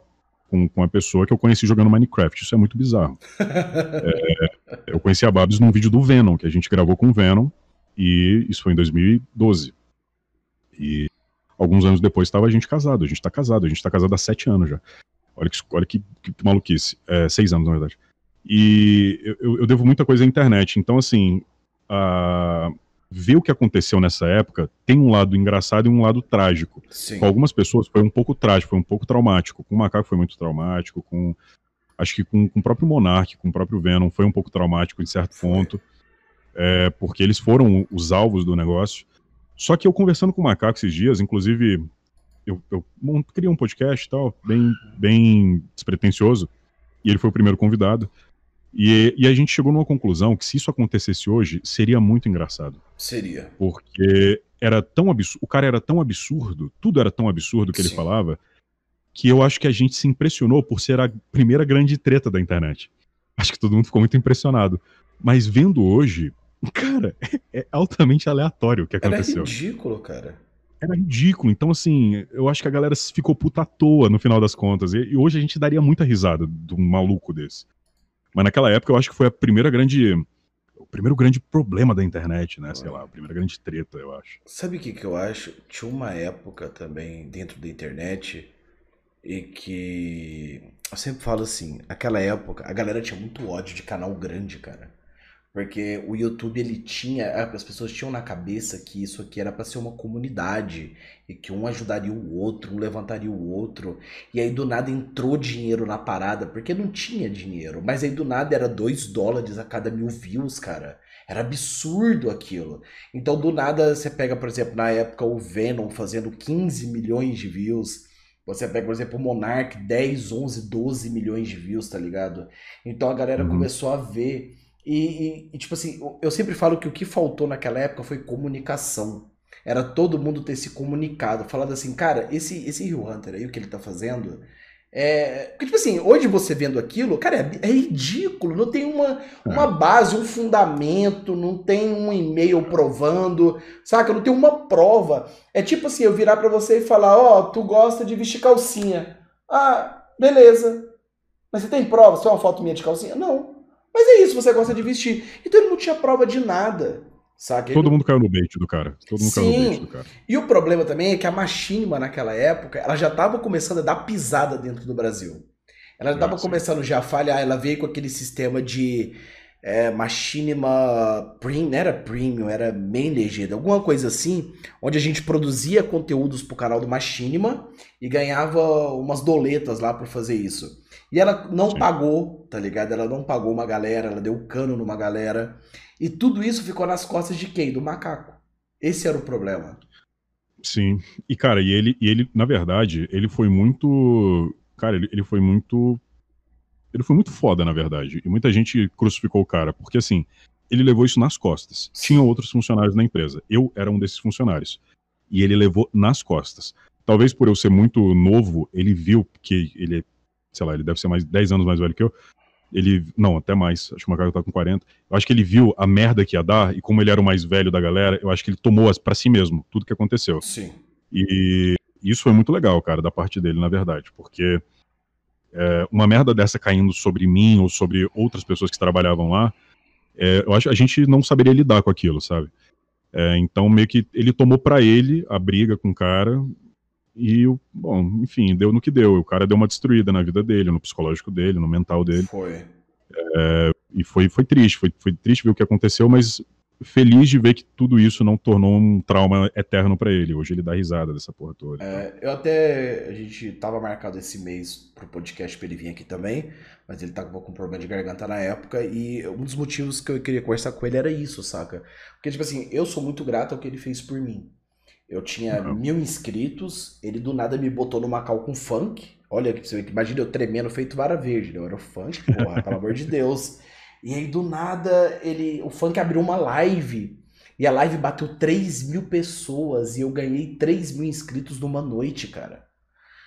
Speaker 2: com, com a pessoa que eu conheci jogando Minecraft. Isso é muito bizarro. é, eu conheci a Babs num vídeo do Venom, que a gente gravou com o Venom. E isso foi em 2012. E alguns anos depois estava a gente casado. A gente está casado. A gente está casado há sete anos já. Olha que, olha que, que maluquice. É, seis anos, na verdade. E eu, eu, devo muita coisa à internet. Então, assim, a... ver o que aconteceu nessa época tem um lado engraçado e um lado trágico.
Speaker 1: Sim.
Speaker 2: Com algumas pessoas foi um pouco trágico, foi um pouco traumático. Com o Macaco foi muito traumático. Com acho que com, com o próprio Monark, com o próprio Venom, foi um pouco traumático em certo ponto. É, porque eles foram os alvos do negócio. Só que eu conversando com o Macaco esses dias, inclusive eu, eu criei um podcast e tal, bem, bem despretensioso, e ele foi o primeiro convidado. E, e, a gente chegou numa conclusão que se isso acontecesse hoje, seria muito engraçado.
Speaker 1: Seria.
Speaker 2: Porque era tão absurdo, o cara era tão absurdo, tudo era tão absurdo que Sim. ele falava, que eu acho que a gente se impressionou por ser a primeira grande treta da internet. Acho que todo mundo ficou muito impressionado. Mas vendo hoje, cara, é, é altamente aleatório o que aconteceu.
Speaker 1: Era ridículo, cara
Speaker 2: era ridículo. Então, assim, eu acho que a galera ficou puta à toa no final das contas. E, e, hoje a gente daria muita risada de um maluco desse. Mas naquela época eu acho que foi a primeira grande. O primeiro grande problema da internet, né? Sei lá, a primeira grande treta, eu acho.
Speaker 1: Sabe o que, que eu acho? Tinha uma época também dentro da internet e que. Eu sempre falo assim, aquela época, a galera tinha muito ódio de canal grande, cara. Porque o YouTube ele tinha, as pessoas tinham na cabeça que isso aqui era para ser uma comunidade e que um ajudaria o outro, um levantaria o outro. E aí do nada entrou dinheiro na parada, porque não tinha dinheiro, mas aí do nada era 2 dólares a cada mil views, cara. Era absurdo aquilo. Então do nada você pega, por exemplo, na época o Venom fazendo 15 milhões de views. Você pega, por exemplo, o Monarch, 10, 11, 12 milhões de views, tá ligado? Então a galera uhum. começou a ver e, e, e, tipo assim, eu sempre falo que o que faltou naquela época foi comunicação. Era todo mundo ter se comunicado, falado assim, cara, esse, esse Rio Hunter aí, o que ele tá fazendo, É, porque, tipo assim, hoje você vendo aquilo, cara, é, é ridículo. Não tem uma, uma é. base, um fundamento, não tem um e-mail provando, saca? Não tem uma prova. É tipo assim, eu virar para você e falar: Ó, oh, tu gosta de vestir calcinha. Ah, beleza. Mas você tem prova? Você é uma foto minha de calcinha? Não. Mas é isso, você gosta de vestir. Então ele não tinha prova de nada. Saca?
Speaker 2: Todo ele... mundo caiu no bait do cara. Todo mundo
Speaker 1: Sim. caiu no bait do cara. E o problema também é que a Machinima, naquela época, ela já estava começando a dar pisada dentro do Brasil. Ela estava ah, começando já a falhar, ela veio com aquele sistema de é, Machinima Premium, não era Premium, era Main Legenda, alguma coisa assim, onde a gente produzia conteúdos pro canal do Machinima e ganhava umas doletas lá por fazer isso. E ela não Sim. pagou, tá ligado? Ela não pagou uma galera, ela deu cano numa galera. E tudo isso ficou nas costas de quem? Do macaco. Esse era o problema.
Speaker 2: Sim. E, cara, e ele, e ele na verdade, ele foi muito. Cara, ele, ele foi muito. Ele foi muito foda, na verdade. E muita gente crucificou o cara, porque assim, ele levou isso nas costas. Tinha outros funcionários na empresa. Eu era um desses funcionários. E ele levou nas costas. Talvez por eu ser muito novo, ele viu que ele, sei lá, ele deve ser mais 10 anos mais velho que eu ele. Não, até mais. Acho que o Macaco tá com 40. Eu acho que ele viu a merda que ia dar, e como ele era o mais velho da galera, eu acho que ele tomou para si mesmo tudo que aconteceu.
Speaker 1: Sim.
Speaker 2: E isso foi muito legal, cara, da parte dele, na verdade, porque é, uma merda dessa caindo sobre mim ou sobre outras pessoas que trabalhavam lá, é, eu acho que a gente não saberia lidar com aquilo, sabe? É, então, meio que ele tomou para ele a briga com o cara, e, bom, enfim, deu no que deu. O cara deu uma destruída na vida dele, no psicológico dele, no mental dele.
Speaker 1: Foi.
Speaker 2: É, e foi, foi triste, foi, foi triste ver o que aconteceu, mas feliz de ver que tudo isso não tornou um trauma eterno para ele. Hoje ele dá risada dessa porra toda.
Speaker 1: É, eu até. A gente tava marcado esse mês pro podcast pra ele vir aqui também, mas ele tava com problema de garganta na época. E um dos motivos que eu queria conversar com ele era isso, saca? Porque, tipo assim, eu sou muito grato ao que ele fez por mim. Eu tinha uhum. mil inscritos, ele do nada me botou no Macau com funk. Olha, imagina eu tremendo feito vara verde. Né? Eu era o funk, porra, pelo amor de Deus. E aí do nada ele, o funk abriu uma live. E a live bateu 3 mil pessoas e eu ganhei 3 mil inscritos numa noite, cara.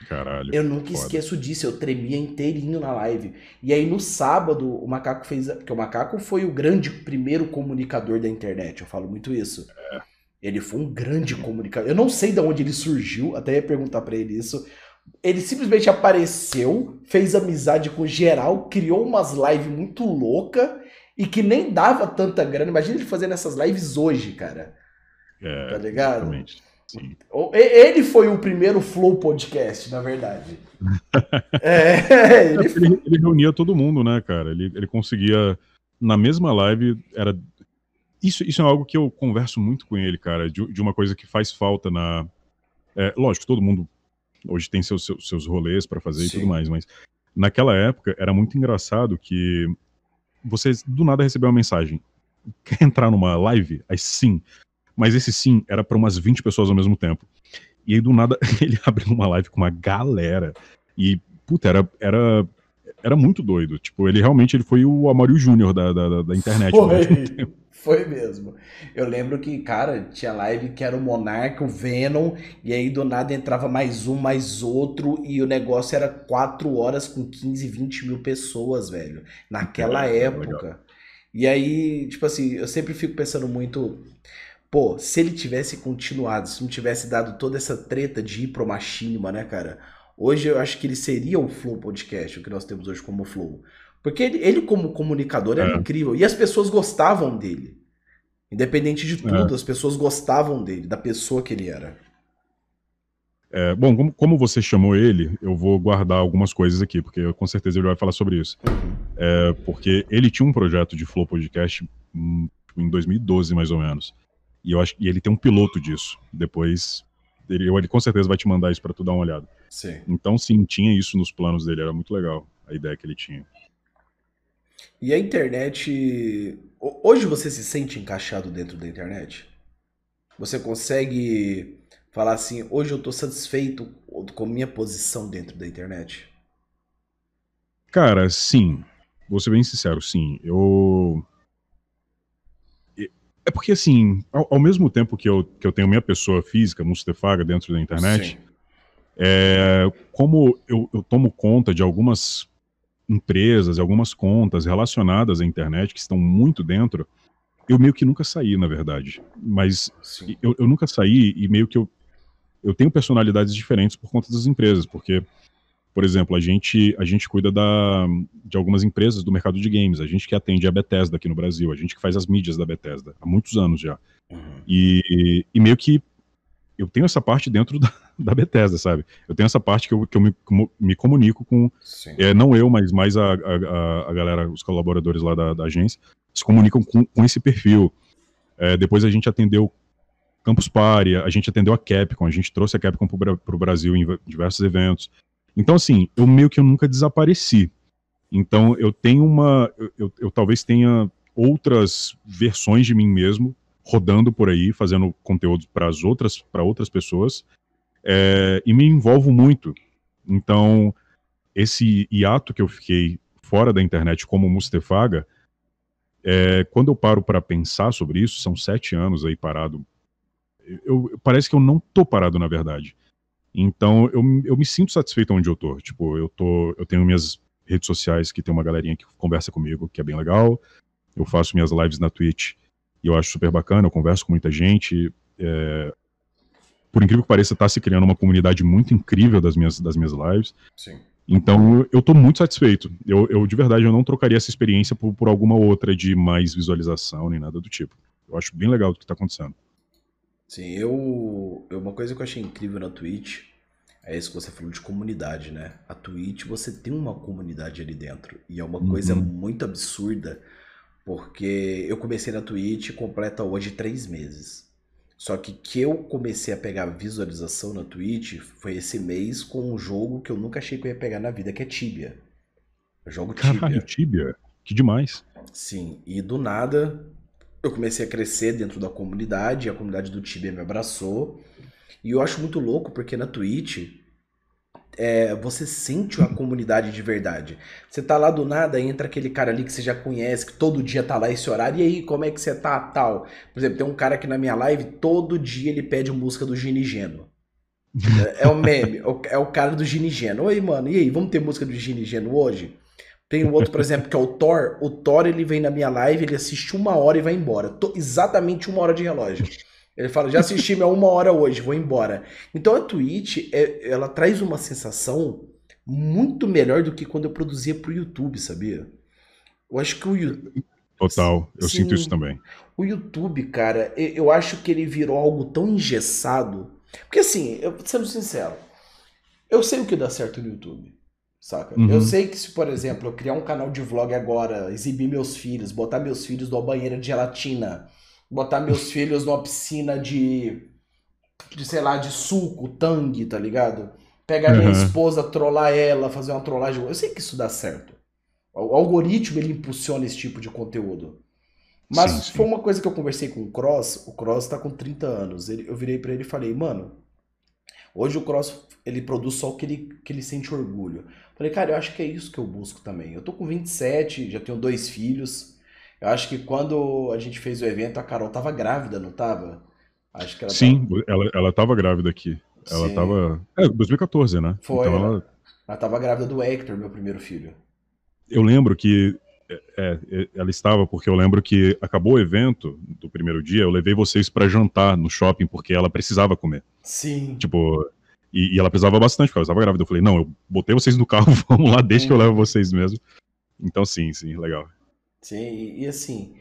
Speaker 2: Caralho.
Speaker 1: Eu nunca foda. esqueço disso, eu tremia inteirinho na live. E aí no sábado, o Macaco fez. Porque o Macaco foi o grande primeiro comunicador da internet, eu falo muito isso. É. Ele foi um grande comunicador. Eu não sei de onde ele surgiu, até ia perguntar para ele isso. Ele simplesmente apareceu, fez amizade com geral, criou umas lives muito louca e que nem dava tanta grana. Imagina ele fazendo essas lives hoje, cara.
Speaker 2: É,
Speaker 1: tá ligado?
Speaker 2: Exatamente. Sim.
Speaker 1: Ele foi o primeiro Flow Podcast, na verdade.
Speaker 2: é, ele... Ele, ele... reunia todo mundo, né, cara? Ele, ele conseguia, na mesma live, era isso, isso é algo que eu converso muito com ele, cara, de, de uma coisa que faz falta na. É, lógico, todo mundo hoje tem seus, seus, seus rolês para fazer Sim. e tudo mais, mas naquela época era muito engraçado que você do nada recebeu uma mensagem. Quer entrar numa live? Aí sim. Mas esse sim era para umas 20 pessoas ao mesmo tempo. E aí do nada ele abriu uma live com uma galera. E, puta, era, era, era muito doido. Tipo, ele realmente ele foi o Amaury Júnior da, da, da internet.
Speaker 1: Foi. Foi mesmo. Eu lembro que, cara, tinha live que era o Monarca, o Venom, e aí do nada entrava mais um, mais outro, e o negócio era 4 horas com 15, 20 mil pessoas, velho. Naquela é, época. E aí, tipo assim, eu sempre fico pensando muito. Pô, se ele tivesse continuado, se não tivesse dado toda essa treta de ir pro Machinima, né, cara? Hoje eu acho que ele seria o Flow Podcast, o que nós temos hoje como Flow. Porque ele, ele como comunicador, era é. incrível. E as pessoas gostavam dele. Independente de tudo, é. as pessoas gostavam dele, da pessoa que ele era.
Speaker 2: É, bom, como, como, você chamou ele, eu vou guardar algumas coisas aqui, porque com certeza ele vai falar sobre isso. Uhum. É, porque ele tinha um projeto de Flow Podcast hum, em 2012, mais ou menos. E eu acho e ele tem um piloto disso. Depois, ele, ele com certeza vai te mandar isso para tu dar uma olhada.
Speaker 1: Sim.
Speaker 2: Então, sim, tinha isso nos planos dele, era muito legal a ideia que ele tinha.
Speaker 1: E a internet. Hoje você se sente encaixado dentro da internet? Você consegue falar assim, hoje eu estou satisfeito com a minha posição dentro da internet?
Speaker 2: Cara, sim. Vou ser bem sincero, sim. Eu. É porque, assim, ao, ao mesmo tempo que eu, que eu tenho minha pessoa física, Mustefaga, dentro da internet, É, como eu, eu tomo conta de algumas empresas, algumas contas relacionadas à internet que estão muito dentro, eu meio que nunca saí, na verdade. Mas eu, eu, nunca saí e meio que eu, eu tenho personalidades diferentes por conta das empresas, porque, por exemplo, a gente, a gente cuida da, de algumas empresas do mercado de games, a gente que atende a Bethesda aqui no Brasil, a gente que faz as mídias da Bethesda, há muitos anos já. Uhum. E, e meio que eu tenho essa parte dentro da, da Bethesda, sabe? Eu tenho essa parte que eu, que eu me, me comunico com, é, não eu, mas mais a, a, a galera, os colaboradores lá da, da agência, se comunicam com, com esse perfil. É, depois a gente atendeu Campus Party, a gente atendeu a Capcom, a gente trouxe a Capcom para o Brasil em diversos eventos. Então, assim, eu meio que eu nunca desapareci. Então, eu tenho uma. Eu, eu, eu talvez tenha outras versões de mim mesmo rodando por aí, fazendo conteúdo para as outras, para outras pessoas, é, e me envolvo muito. Então, esse hiato que eu fiquei fora da internet como Mustefaga, é, quando eu paro para pensar sobre isso, são sete anos aí parado, eu, parece que eu não tô parado na verdade. Então, eu, eu me sinto satisfeito onde eu tô. Tipo, eu tô, eu tenho minhas redes sociais que tem uma galerinha que conversa comigo, que é bem legal. Eu faço minhas lives na Twitch e eu acho super bacana, eu converso com muita gente. É, por incrível que pareça, está se criando uma comunidade muito incrível das minhas, das minhas lives. Sim. Então, eu estou muito satisfeito. Eu, eu, de verdade, eu não trocaria essa experiência por, por alguma outra de mais visualização, nem nada do tipo. Eu acho bem legal o que está acontecendo.
Speaker 1: Sim, eu, eu. Uma coisa que eu achei incrível na Twitch é isso que você falou de comunidade, né? A Twitch, você tem uma comunidade ali dentro. E é uma coisa uhum. muito absurda porque eu comecei na Twitch completa hoje três meses. Só que que eu comecei a pegar visualização na Twitch foi esse mês com um jogo que eu nunca achei que eu ia pegar na vida, que é Tibia.
Speaker 2: O jogo Tibia. Caralho, Tibia. Que demais.
Speaker 1: Sim, e do nada eu comecei a crescer dentro da comunidade, a comunidade do Tibia me abraçou. E eu acho muito louco porque na Twitch é, você sente a comunidade de verdade. Você tá lá do nada, entra aquele cara ali que você já conhece, que todo dia tá lá esse horário, e aí, como é que você tá, tal? Por exemplo, tem um cara aqui na minha live, todo dia ele pede música do Ginigeno. É, é o meme, é, é o cara do Ginigeno. Oi, mano, e aí, vamos ter música do Ginigeno hoje? Tem um outro, por exemplo, que é o Thor. O Thor, ele vem na minha live, ele assiste uma hora e vai embora. Tô exatamente uma hora de relógio. Ele fala, já assisti minha uma hora hoje, vou embora. Então a Twitch, é, ela traz uma sensação muito melhor do que quando eu produzia pro YouTube, sabia? Eu acho que o YouTube...
Speaker 2: Total, eu Sim, sinto isso também.
Speaker 1: O YouTube, cara, eu acho que ele virou algo tão engessado. Porque assim, eu, sendo sincero, eu sei o que dá certo no YouTube, saca? Uhum. Eu sei que se, por exemplo, eu criar um canal de vlog agora, exibir meus filhos, botar meus filhos numa banheira de gelatina botar meus filhos numa piscina de, de sei lá, de suco, tangue, tá ligado? Pegar minha uhum. esposa, trollar ela, fazer uma trollagem. Eu sei que isso dá certo. O algoritmo ele impulsiona esse tipo de conteúdo. Mas sim, sim. foi uma coisa que eu conversei com o Cross. O Cross tá com 30 anos. Ele, eu virei para ele e falei, mano, hoje o Cross ele produz só o que ele, que ele sente orgulho. Falei, cara, eu acho que é isso que eu busco também. Eu tô com 27, já tenho dois filhos. Eu acho que quando a gente fez o evento, a Carol tava grávida, não tava?
Speaker 2: Acho que ela Sim, tava... ela, ela tava grávida aqui. Ela Sim. tava. É, 2014, né?
Speaker 1: Foi. Então ela... ela tava grávida do Hector, meu primeiro filho.
Speaker 2: Eu lembro que. É, é, ela estava, porque eu lembro que acabou o evento do primeiro dia, eu levei vocês para jantar no shopping, porque ela precisava comer.
Speaker 1: Sim.
Speaker 2: Tipo, e, e, ela precisava bastante, porque ela estava grávida. Eu falei, não, eu botei vocês no carro, vamos lá, deixa que eu levo vocês mesmo. Então, sim, sim, legal.
Speaker 1: Sim, e, e assim,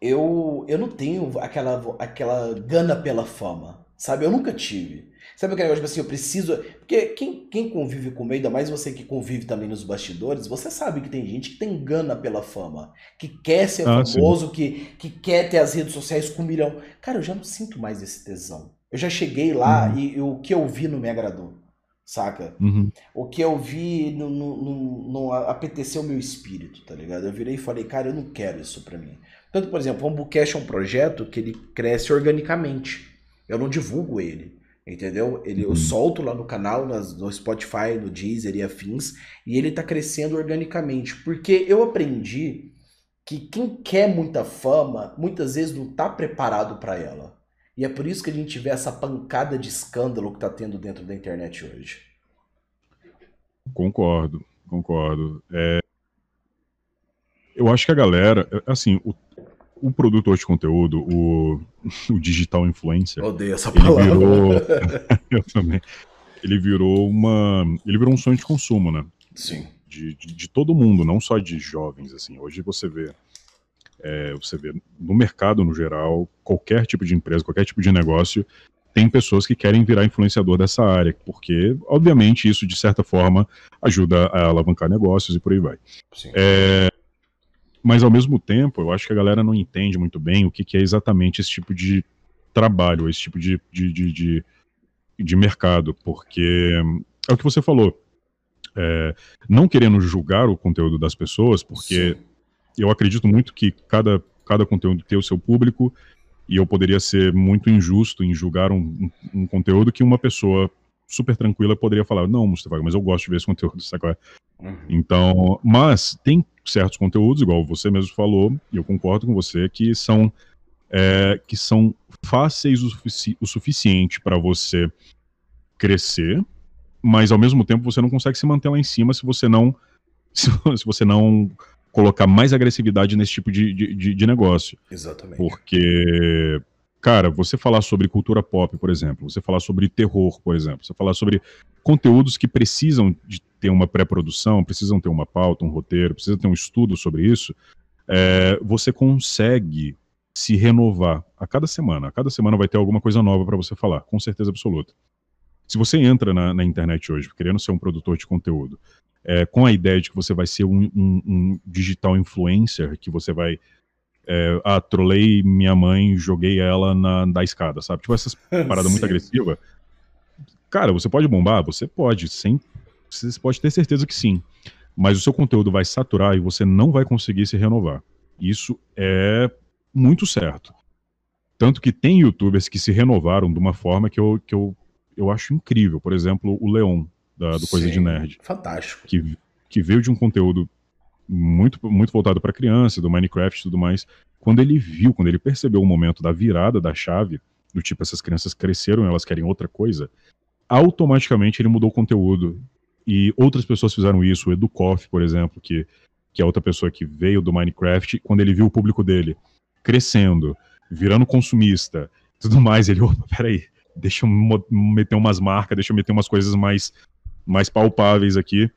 Speaker 1: eu, eu não tenho aquela, aquela gana pela fama, sabe? Eu nunca tive. Sabe aquele negócio, tipo assim, eu preciso... Porque quem, quem convive com meio, ainda mais você que convive também nos bastidores, você sabe que tem gente que tem gana pela fama, que quer ser ah, famoso, que, que quer ter as redes sociais com um milhão. Cara, eu já não sinto mais esse tesão. Eu já cheguei lá uhum. e, e o que eu vi não me agradou saca?
Speaker 2: Uhum.
Speaker 1: O que eu vi não, não, não, não apeteceu o meu espírito, tá ligado? Eu virei e falei, cara, eu não quero isso pra mim. Tanto, por exemplo, o Ambucast é um projeto que ele cresce organicamente. Eu não divulgo ele, entendeu? Ele, Eu uhum. solto lá no canal, no Spotify, no Deezer e afins, e ele tá crescendo organicamente. Porque eu aprendi que quem quer muita fama, muitas vezes não tá preparado para ela. E é por isso que a gente vê essa pancada de escândalo que tá tendo dentro da internet hoje.
Speaker 2: Concordo, concordo. É... Eu acho que a galera, assim, o, o produtor de conteúdo, o, o digital influencer,
Speaker 1: odeio essa palavra.
Speaker 2: Ele virou, eu também. Ele virou uma, ele virou um sonho de consumo, né?
Speaker 1: Sim.
Speaker 2: De, de, de todo mundo, não só de jovens, assim. Hoje você vê é, você vê no mercado no geral, qualquer tipo de empresa, qualquer tipo de negócio, tem pessoas que querem virar influenciador dessa área, porque, obviamente, isso de certa forma ajuda a alavancar negócios e por aí vai. É, mas ao mesmo tempo, eu acho que a galera não entende muito bem o que, que é exatamente esse tipo de trabalho, esse tipo de, de, de, de, de mercado, porque é o que você falou. É, não querendo julgar o conteúdo das pessoas, porque Sim eu acredito muito que cada, cada conteúdo tem o seu público e eu poderia ser muito injusto em julgar um, um, um conteúdo que uma pessoa super tranquila poderia falar, não, Mustafa, mas eu gosto de ver esse conteúdo, sabe? É? Uhum. Então, mas tem certos conteúdos, igual você mesmo falou, e eu concordo com você, que são é, que são fáceis o, sufici o suficiente para você crescer, mas ao mesmo tempo você não consegue se manter lá em cima se você não se, se você não colocar mais agressividade nesse tipo de, de, de negócio.
Speaker 1: Exatamente.
Speaker 2: Porque, cara, você falar sobre cultura pop, por exemplo, você falar sobre terror, por exemplo, você falar sobre conteúdos que precisam de ter uma pré-produção, precisam ter uma pauta, um roteiro, precisam ter um estudo sobre isso, é, você consegue se renovar a cada semana. A cada semana vai ter alguma coisa nova para você falar, com certeza absoluta. Se você entra na, na, internet hoje querendo ser um produtor de conteúdo, é, com a ideia de que você vai ser um, um, um digital influencer, que você vai. É, ah, trolei minha mãe, joguei ela na, da escada, sabe? Tipo, essas paradas muito agressivas. Cara, você pode bombar? Você pode, sem, você pode ter certeza que sim. Mas o seu conteúdo vai saturar e você não vai conseguir se renovar. Isso é muito certo. Tanto que tem youtubers que se renovaram de uma forma que eu, que eu, eu acho incrível. Por exemplo, o Leon da, do Coisa Sim, de Nerd.
Speaker 1: Fantástico.
Speaker 2: Que, que veio de um conteúdo muito, muito voltado para criança, do Minecraft e tudo mais. Quando ele viu, quando ele percebeu o momento da virada da chave, do tipo, essas crianças cresceram e elas querem outra coisa, automaticamente ele mudou o conteúdo. E outras pessoas fizeram isso, o Educoff, por exemplo, que, que é outra pessoa que veio do Minecraft, quando ele viu o público dele crescendo, virando consumista, tudo mais, ele, opa, peraí, deixa eu meter umas marcas, deixa eu meter umas coisas mais mais palpáveis aqui.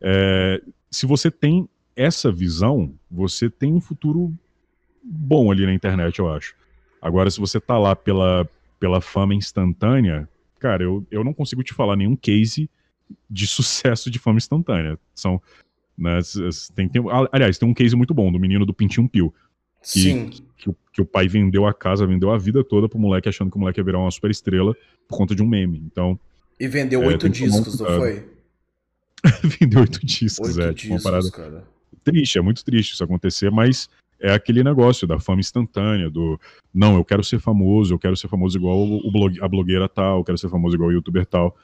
Speaker 2: É, se você tem essa visão, você tem um futuro bom ali na internet, eu acho. Agora, se você tá lá pela, pela fama instantânea, cara, eu, eu não consigo te falar nenhum case de sucesso de fama instantânea. São. Né, tem, tem, aliás, tem um case muito bom do menino do Pintinho Pio. Que, Sim. Que, que, o pai vendeu a casa, vendeu a vida toda pro moleque, achando que o moleque ia virar uma super estrela por conta de um meme. Então,
Speaker 1: e vendeu é, oito discos, não foi?
Speaker 2: vendeu oito discos, oito é. Tipo, discos, uma parada cara. triste, é muito triste isso acontecer, mas é aquele negócio da fama instantânea, do não, eu quero ser famoso, eu quero ser famoso igual o blog, a blogueira tal, eu quero ser famoso igual o youtuber tal.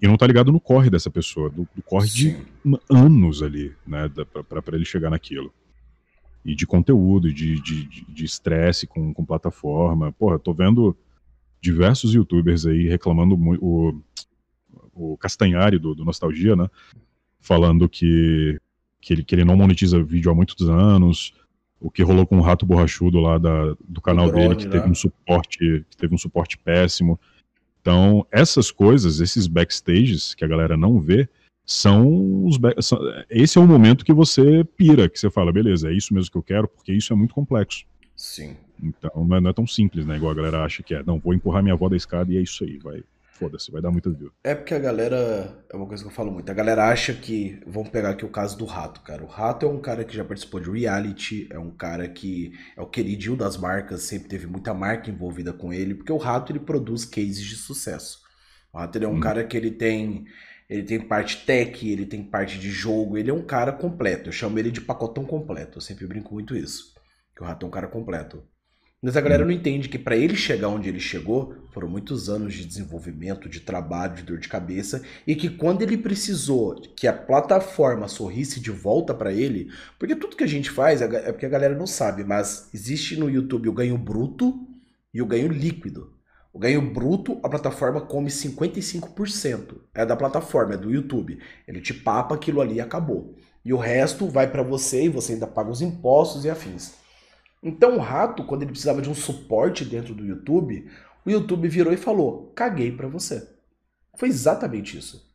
Speaker 2: E não tá ligado no corre dessa pessoa, do, do corre Sim. de anos ali, né, pra, pra, ele chegar naquilo. E de conteúdo, de estresse de, de, com, com plataforma. Porra, tô vendo diversos youtubers aí reclamando muito. O, o Castanhari do, do, Nostalgia, né? Falando que, que, ele, que ele não monetiza vídeo há muitos anos. O que rolou com o Rato Borrachudo lá da, do canal drone, dele, que né? teve um suporte, que teve um suporte péssimo. Então, essas coisas, esses backstages que a galera não vê, são os. São, esse é o momento que você pira, que você fala, beleza, é isso mesmo que eu quero, porque isso é muito complexo.
Speaker 1: Sim.
Speaker 2: Então não é, não é, tão simples, né? Igual a galera acha que é. Não, vou empurrar minha avó da escada e é isso aí, vai. Foda-se, vai dar muita view.
Speaker 1: É porque a galera. É uma coisa que eu falo muito. A galera acha que. Vamos pegar aqui o caso do Rato, cara. O Rato é um cara que já participou de reality, é um cara que é o queridinho das marcas, sempre teve muita marca envolvida com ele, porque o Rato ele produz cases de sucesso. O Rato ele é um hum. cara que ele tem. Ele tem parte tech, ele tem parte de jogo, ele é um cara completo. Eu chamo ele de pacotão completo. Eu sempre brinco muito isso. Que o Rato é um cara completo. Mas a galera não entende que para ele chegar onde ele chegou, foram muitos anos de desenvolvimento, de trabalho, de dor de cabeça, e que quando ele precisou que a plataforma sorrisse de volta para ele, porque tudo que a gente faz é, é porque a galera não sabe, mas existe no YouTube o ganho bruto e o ganho líquido. O ganho bruto, a plataforma come 55%. É da plataforma, é do YouTube. Ele te papa aquilo ali e acabou. E o resto vai para você e você ainda paga os impostos e afins. Então o rato, quando ele precisava de um suporte dentro do YouTube, o YouTube virou e falou: caguei para você. Foi exatamente isso.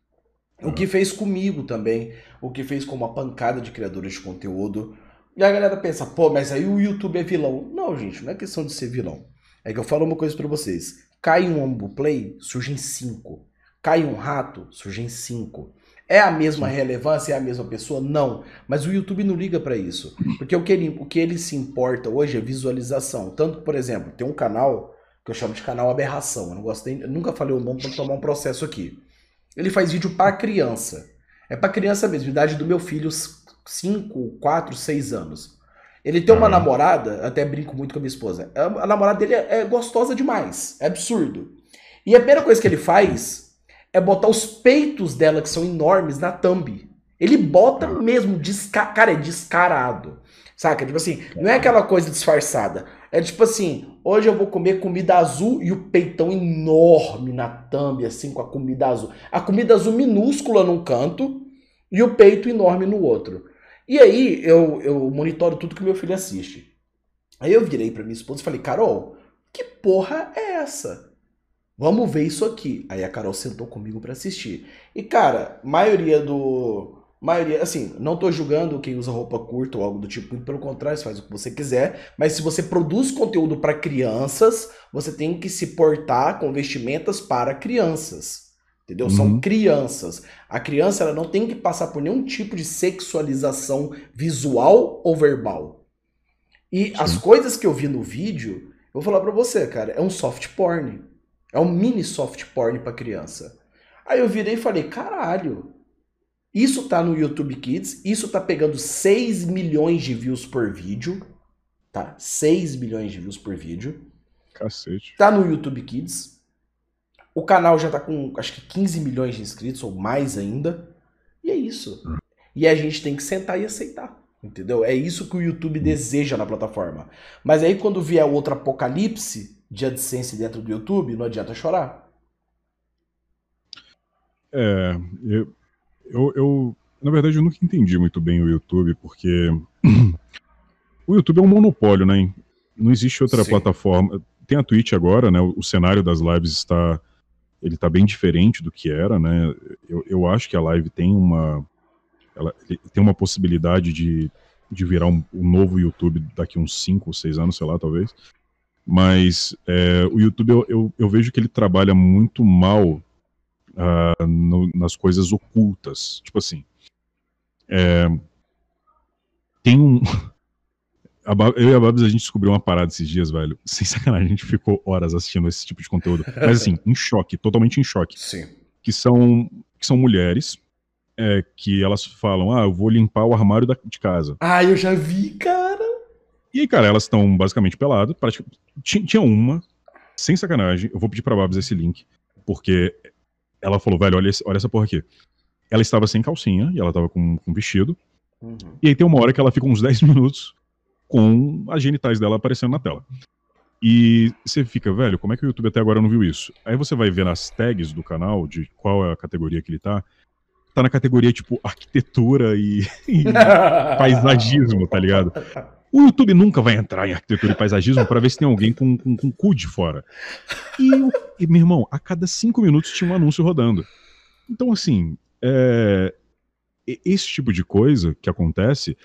Speaker 1: O que fez comigo também, o que fez com uma pancada de criadores de conteúdo. E a galera pensa, pô, mas aí o YouTube é vilão. Não, gente, não é questão de ser vilão. É que eu falo uma coisa para vocês. Cai um Ombo Play, surgem cinco. Cai um rato, surgem cinco. É a mesma relevância? É a mesma pessoa? Não. Mas o YouTube não liga para isso. Porque o que, ele, o que ele se importa hoje é visualização. Tanto por exemplo, tem um canal que eu chamo de canal Aberração. Eu não gostei, eu nunca falei o nome para tomar um processo aqui. Ele faz vídeo para criança. É para criança mesmo, idade do meu filho, 5, 4, 6 anos. Ele tem uma uhum. namorada, até brinco muito com a minha esposa. A namorada dele é, é gostosa demais, é absurdo. E a primeira coisa que ele faz é botar os peitos dela, que são enormes, na thumb. Ele bota mesmo, desca... cara, é descarado. Saca? Tipo assim, não é aquela coisa disfarçada. É tipo assim, hoje eu vou comer comida azul e o peitão enorme na thumb, assim, com a comida azul. A comida azul minúscula num canto e o peito enorme no outro. E aí eu, eu monitoro tudo que meu filho assiste. Aí eu virei pra minha esposa e falei, Carol, que porra é essa? Vamos ver isso aqui. Aí a Carol sentou comigo para assistir. E cara, maioria do maioria, assim, não tô julgando quem usa roupa curta ou algo do tipo, pelo contrário, você faz o que você quiser, mas se você produz conteúdo para crianças, você tem que se portar com vestimentas para crianças. Entendeu? Uhum. São crianças. A criança ela não tem que passar por nenhum tipo de sexualização visual ou verbal. E Sim. as coisas que eu vi no vídeo, eu vou falar para você, cara, é um soft porn. É um mini soft porn para criança. Aí eu virei e falei, caralho, isso tá no YouTube Kids, isso tá pegando 6 milhões de views por vídeo, tá? 6 milhões de views por vídeo.
Speaker 2: Cacete.
Speaker 1: Tá no YouTube Kids. O canal já tá com, acho que 15 milhões de inscritos, ou mais ainda. E é isso. E a gente tem que sentar e aceitar. Entendeu? É isso que o YouTube deseja na plataforma. Mas aí quando vier outro apocalipse de AdSense dentro do YouTube, não adianta chorar.
Speaker 2: É, eu, eu, eu, na verdade, eu nunca entendi muito bem o YouTube, porque o YouTube é um monopólio, né? Não existe outra Sim. plataforma. Tem a Twitch agora, né? O cenário das lives está ele está bem diferente do que era, né? Eu, eu acho que a live tem uma ela tem uma possibilidade de, de virar um, um novo YouTube daqui uns 5 ou 6 anos, sei lá, talvez. Mas é, o YouTube eu, eu, eu, vejo que ele trabalha muito mal uh, no, nas coisas ocultas. Tipo assim, é, tem um. Eu e a Babs, a gente descobriu uma parada esses dias, velho. Sem sacanagem, a gente ficou horas assistindo esse tipo de conteúdo. Mas assim, em choque, totalmente em choque.
Speaker 1: Sim.
Speaker 2: Que são, que são mulheres é, que elas falam: ah, eu vou limpar o armário da, de casa.
Speaker 1: Ah, eu já vi, cara.
Speaker 2: E aí, cara, elas estão basicamente peladas. Tinha, tinha uma, sem sacanagem, eu vou pedir pra Babs esse link, porque ela falou, velho, olha, olha essa porra aqui. Ela estava sem calcinha e ela estava com, com vestido. Uhum. E aí tem uma hora que ela fica uns 10 minutos com as genitais dela aparecendo na tela. E você fica, velho, como é que o YouTube até agora não viu isso? Aí você vai ver nas tags do canal, de qual é a categoria que ele tá. Tá na categoria, tipo, arquitetura e, e paisagismo, tá ligado? O YouTube nunca vai entrar em arquitetura e paisagismo para ver se tem alguém com, com, com cu de fora. E, e, meu irmão, a cada cinco minutos tinha um anúncio rodando. Então, assim, é, esse tipo de coisa que acontece,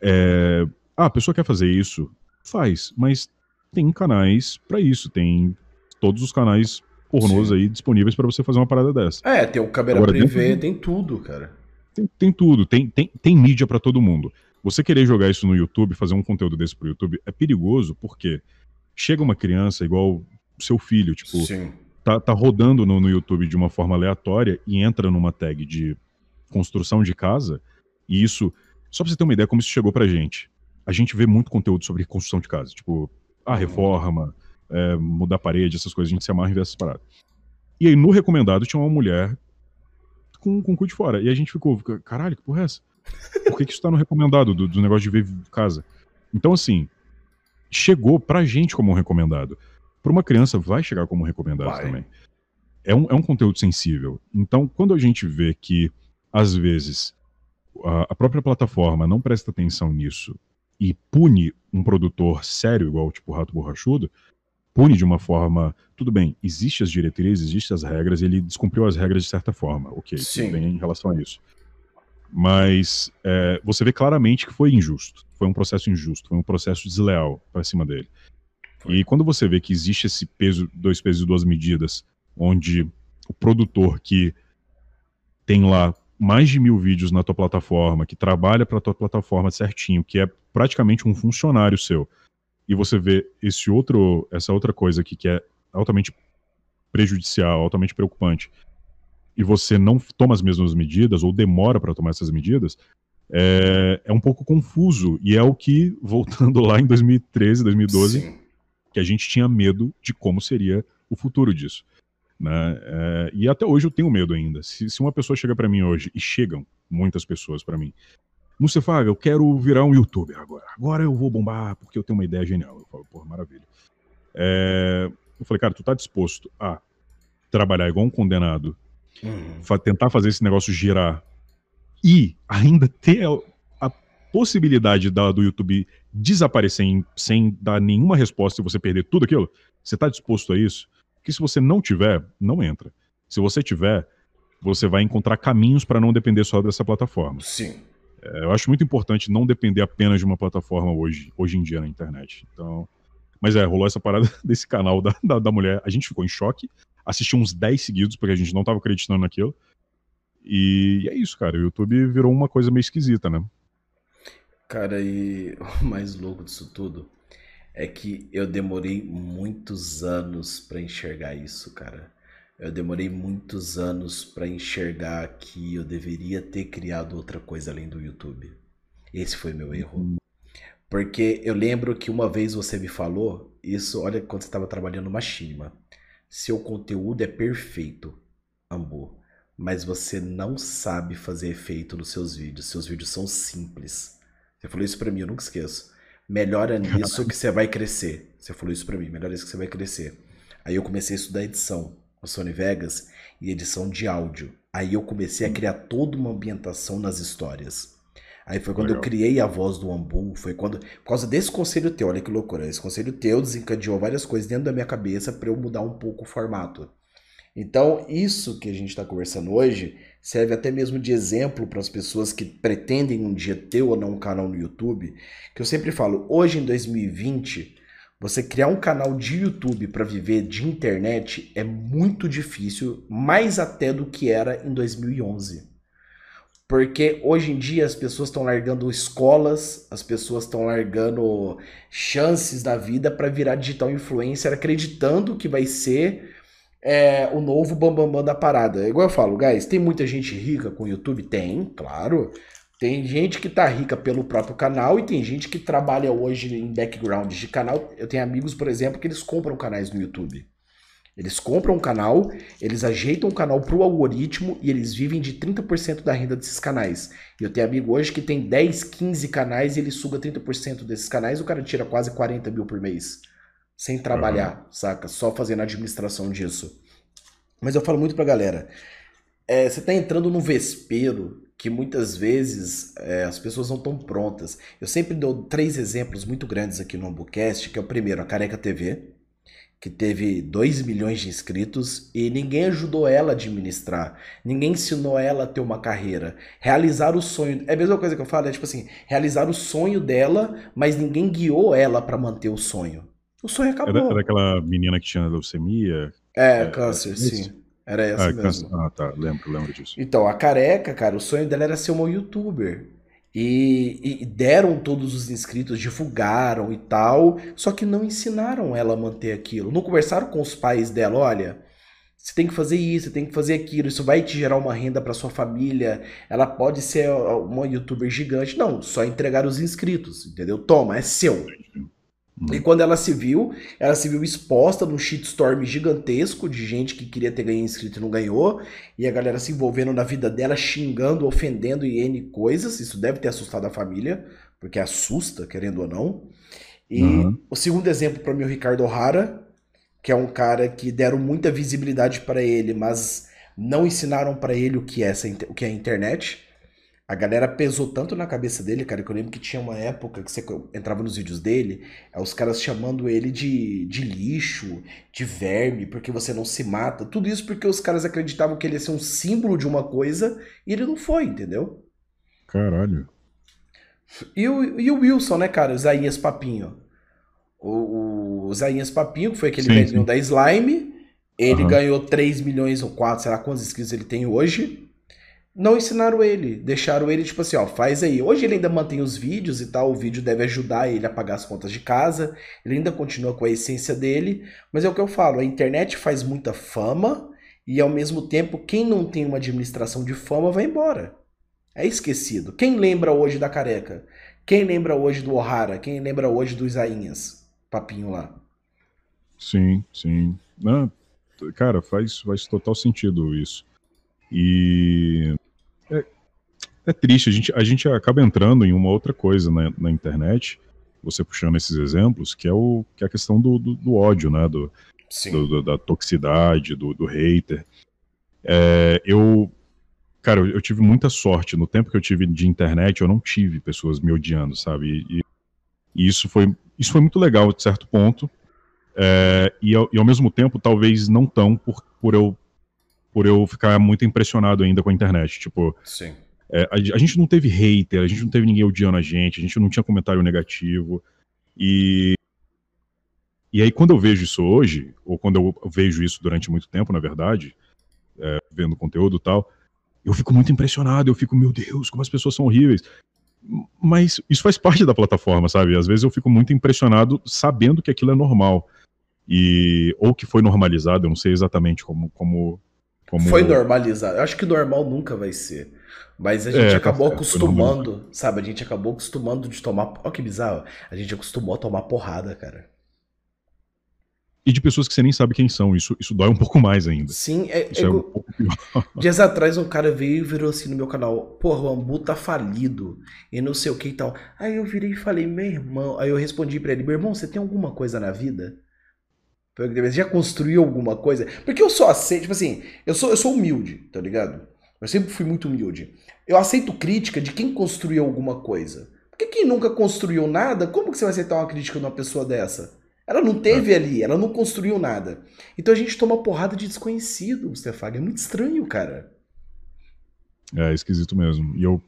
Speaker 2: é, ah, a pessoa quer fazer isso, faz, mas tem canais para isso, tem todos os canais pornôs Sim. aí disponíveis para você fazer uma parada dessa.
Speaker 1: É, tem o câmera Agora, privê, dentro... tem tudo, cara.
Speaker 2: Tem, tem tudo, tem, tem, tem mídia para todo mundo. Você querer jogar isso no YouTube, fazer um conteúdo desse pro YouTube, é perigoso porque chega uma criança igual seu filho, tipo, tá, tá rodando no, no YouTube de uma forma aleatória e entra numa tag de construção de casa, e isso, só pra você ter uma ideia como isso chegou pra gente. A gente vê muito conteúdo sobre construção de casa, tipo, a uhum. reforma, é, mudar a parede, essas coisas, a gente se amarra e vê essas paradas. E aí, no recomendado, tinha uma mulher com, com o cu de fora. E a gente ficou, caralho, que porra é essa? Por que, que isso tá no recomendado do, do negócio de ver casa? Então, assim, chegou pra gente como um recomendado. para uma criança vai chegar como recomendado vai. também. É um, é um conteúdo sensível. Então, quando a gente vê que, às vezes, a, a própria plataforma não presta atenção nisso e pune um produtor sério, igual tipo o Rato Borrachudo, pune de uma forma. Tudo bem, existem as diretrizes, existem as regras, ele descumpriu as regras de certa forma. Ok, Sim. bem em relação a isso. Mas é, você vê claramente que foi injusto. Foi um processo injusto, foi um processo desleal para cima dele. Foi. E quando você vê que existe esse peso, dois pesos e duas medidas, onde o produtor que tem lá mais de mil vídeos na tua plataforma, que trabalha para tua plataforma certinho, que é praticamente um funcionário seu, e você vê esse outro, essa outra coisa aqui que é altamente prejudicial, altamente preocupante, e você não toma as mesmas medidas ou demora para tomar essas medidas, é, é, um pouco confuso. E é o que, voltando lá em 2013, 2012, Sim. que a gente tinha medo de como seria o futuro disso. Né? É, e até hoje eu tenho medo ainda. Se, se uma pessoa chega para mim hoje, e chegam muitas pessoas para mim, Mustafa, eu quero virar um youtuber agora. Agora eu vou bombar porque eu tenho uma ideia genial. Eu falo, porra, maravilha. É, eu falei, cara, tu tá disposto a trabalhar igual um condenado Uhum. Tentar fazer esse negócio girar e ainda ter a, a possibilidade da, do YouTube desaparecer em, sem dar nenhuma resposta e você perder tudo aquilo, você está disposto a isso? Porque se você não tiver, não entra. Se você tiver, você vai encontrar caminhos para não depender só dessa plataforma.
Speaker 1: Sim.
Speaker 2: É, eu acho muito importante não depender apenas de uma plataforma hoje, hoje em dia na internet. Então, mas é, rolou essa parada desse canal da, da, da mulher. A gente ficou em choque assisti uns 10 seguidos, porque a gente não tava acreditando naquilo. E é isso, cara. O YouTube virou uma coisa meio esquisita, né?
Speaker 1: Cara, e o mais louco disso tudo é que eu demorei muitos anos para enxergar isso, cara. Eu demorei muitos anos para enxergar que eu deveria ter criado outra coisa além do YouTube. Esse foi meu erro. Uhum. Porque eu lembro que uma vez você me falou isso, olha, quando você estava trabalhando no Machinima seu conteúdo é perfeito, Ambu, mas você não sabe fazer efeito nos seus vídeos. Seus vídeos são simples. Você falou isso para mim, eu nunca esqueço. Melhora nisso que você vai crescer. Você falou isso para mim, melhora isso que você vai crescer. Aí eu comecei a estudar edição no Sony Vegas e edição de áudio. Aí eu comecei a criar toda uma ambientação nas histórias. Aí foi quando Legal. eu criei a voz do Ambu, foi quando. Por causa desse conselho teu, olha que loucura. Esse conselho teu desencadeou várias coisas dentro da minha cabeça para eu mudar um pouco o formato. Então, isso que a gente está conversando hoje serve até mesmo de exemplo para as pessoas que pretendem um dia ter ou não um canal no YouTube. Que eu sempre falo, hoje em 2020, você criar um canal de YouTube para viver de internet é muito difícil, mais até do que era em 2011. Porque hoje em dia as pessoas estão largando escolas, as pessoas estão largando chances da vida para virar digital influencer, acreditando que vai ser é, o novo bambambam bam, bam da parada. Igual eu falo, guys, tem muita gente rica com YouTube? Tem, claro. Tem gente que tá rica pelo próprio canal e tem gente que trabalha hoje em background de canal. Eu tenho amigos, por exemplo, que eles compram canais no YouTube. Eles compram um canal, eles ajeitam o canal para o algoritmo e eles vivem de 30% da renda desses canais. E eu tenho amigo hoje que tem 10, 15 canais e ele suga 30% desses canais, o cara tira quase 40 mil por mês. Sem trabalhar, uhum. saca? Só fazendo a administração disso. Mas eu falo muito pra galera. É, você tá entrando num vespeiro que muitas vezes é, as pessoas não estão prontas. Eu sempre dou três exemplos muito grandes aqui no Ambucast, que é o primeiro, a Careca TV que teve 2 milhões de inscritos e ninguém ajudou ela a administrar, ninguém ensinou ela a ter uma carreira. Realizar o sonho, é a mesma coisa que eu falo, é tipo assim, realizar o sonho dela, mas ninguém guiou ela para manter o sonho. O sonho acabou.
Speaker 2: Era, era aquela menina que tinha leucemia?
Speaker 1: É, é câncer, é, sim. Era essa ah, mesmo.
Speaker 2: Ah, tá, lembro, lembro disso.
Speaker 1: Então, a careca, cara, o sonho dela era ser uma youtuber. E, e, deram todos os inscritos, divulgaram e tal, só que não ensinaram ela a manter aquilo. Não conversaram com os pais dela, olha, você tem que fazer isso, você tem que fazer aquilo, isso vai te gerar uma renda para sua família, ela pode ser uma youtuber gigante. Não, só entregar os inscritos, entendeu? Toma, é seu. E quando ela se viu, ela se viu exposta num shitstorm gigantesco de gente que queria ter ganho inscrito e não ganhou, e a galera se envolvendo na vida dela, xingando, ofendendo e N coisas. Isso deve ter assustado a família, porque assusta, querendo ou não. E uhum. o segundo exemplo para mim é o Ricardo O'Hara, que é um cara que deram muita visibilidade para ele, mas não ensinaram para ele o que é essa, o que é a internet. A galera pesou tanto na cabeça dele, cara, que eu lembro que tinha uma época que você entrava nos vídeos dele, é os caras chamando ele de, de lixo, de verme, porque você não se mata. Tudo isso porque os caras acreditavam que ele ia ser um símbolo de uma coisa e ele não foi, entendeu?
Speaker 2: Caralho.
Speaker 1: E o, e o Wilson, né, cara? O Zainhas Papinho. O, o Zainhas Papinho, que foi aquele velhinho da Slime. Ele uhum. ganhou 3 milhões ou 4, sei lá quantos inscritos ele tem hoje. Não ensinaram ele, deixaram ele tipo assim, ó, faz aí. Hoje ele ainda mantém os vídeos e tal, o vídeo deve ajudar ele a pagar as contas de casa. Ele ainda continua com a essência dele, mas é o que eu falo, a internet faz muita fama e ao mesmo tempo quem não tem uma administração de fama vai embora. É esquecido. Quem lembra hoje da careca? Quem lembra hoje do O'Hara? Quem lembra hoje do Isainhas? papinho lá.
Speaker 2: Sim, sim. Não, cara, faz, faz total sentido isso. E é, triste, a gente, a gente acaba entrando em uma outra coisa na, na internet, você puxando esses exemplos, que é, o, que é a questão do, do, do ódio, né? Do, do, da toxicidade, do, do hater. É, eu, cara, eu, tive muita sorte. No tempo que eu tive de internet, eu não tive pessoas me odiando, sabe? E, e isso foi isso foi muito legal, de certo ponto. É, e, ao, e, ao, mesmo tempo, talvez não tão por, por, eu, por eu ficar muito impressionado ainda com a internet. Tipo,
Speaker 1: Sim.
Speaker 2: É, a, a, gente não teve hater, a gente não teve ninguém odiando a gente, a gente não tinha comentário negativo. E, e aí, quando eu vejo isso hoje, ou quando eu vejo isso durante muito tempo, na verdade, é, vendo conteúdo e tal, eu fico muito impressionado, eu fico, meu Deus, como as pessoas são horríveis mas isso faz parte da plataforma, sabe? Às vezes eu fico muito impressionado sabendo que aquilo é normal. E ou que foi normalizado, eu não sei exatamente como como, como...
Speaker 1: foi normalizado. Eu acho que normal nunca vai ser. Mas a gente é, acabou tá acostumando, sabe? A gente acabou acostumando de tomar. Olha que bizarro. A gente acostumou a tomar porrada, cara
Speaker 2: e de pessoas que você nem sabe quem são. Isso, isso dói um pouco mais ainda.
Speaker 1: Sim, é, é, é um pouco pior. Dias atrás um cara veio e virou assim no meu canal: Porra, o Ambu tá falido e não sei o que e tal. Aí eu virei e falei: Meu irmão. Aí eu respondi para ele: Meu irmão, você tem alguma coisa na vida? Você já construiu alguma coisa? Porque eu só aceito, tipo assim, eu sou, eu sou humilde, tá ligado? Eu sempre fui muito humilde. Eu aceito crítica de quem construiu alguma coisa. Porque quem nunca construiu nada, como que você vai aceitar uma crítica de uma pessoa dessa? Ela não teve é. ali, ela não construiu nada. Então a gente toma porrada de desconhecido, Stefag. É muito estranho, cara.
Speaker 2: É, esquisito mesmo. E eu,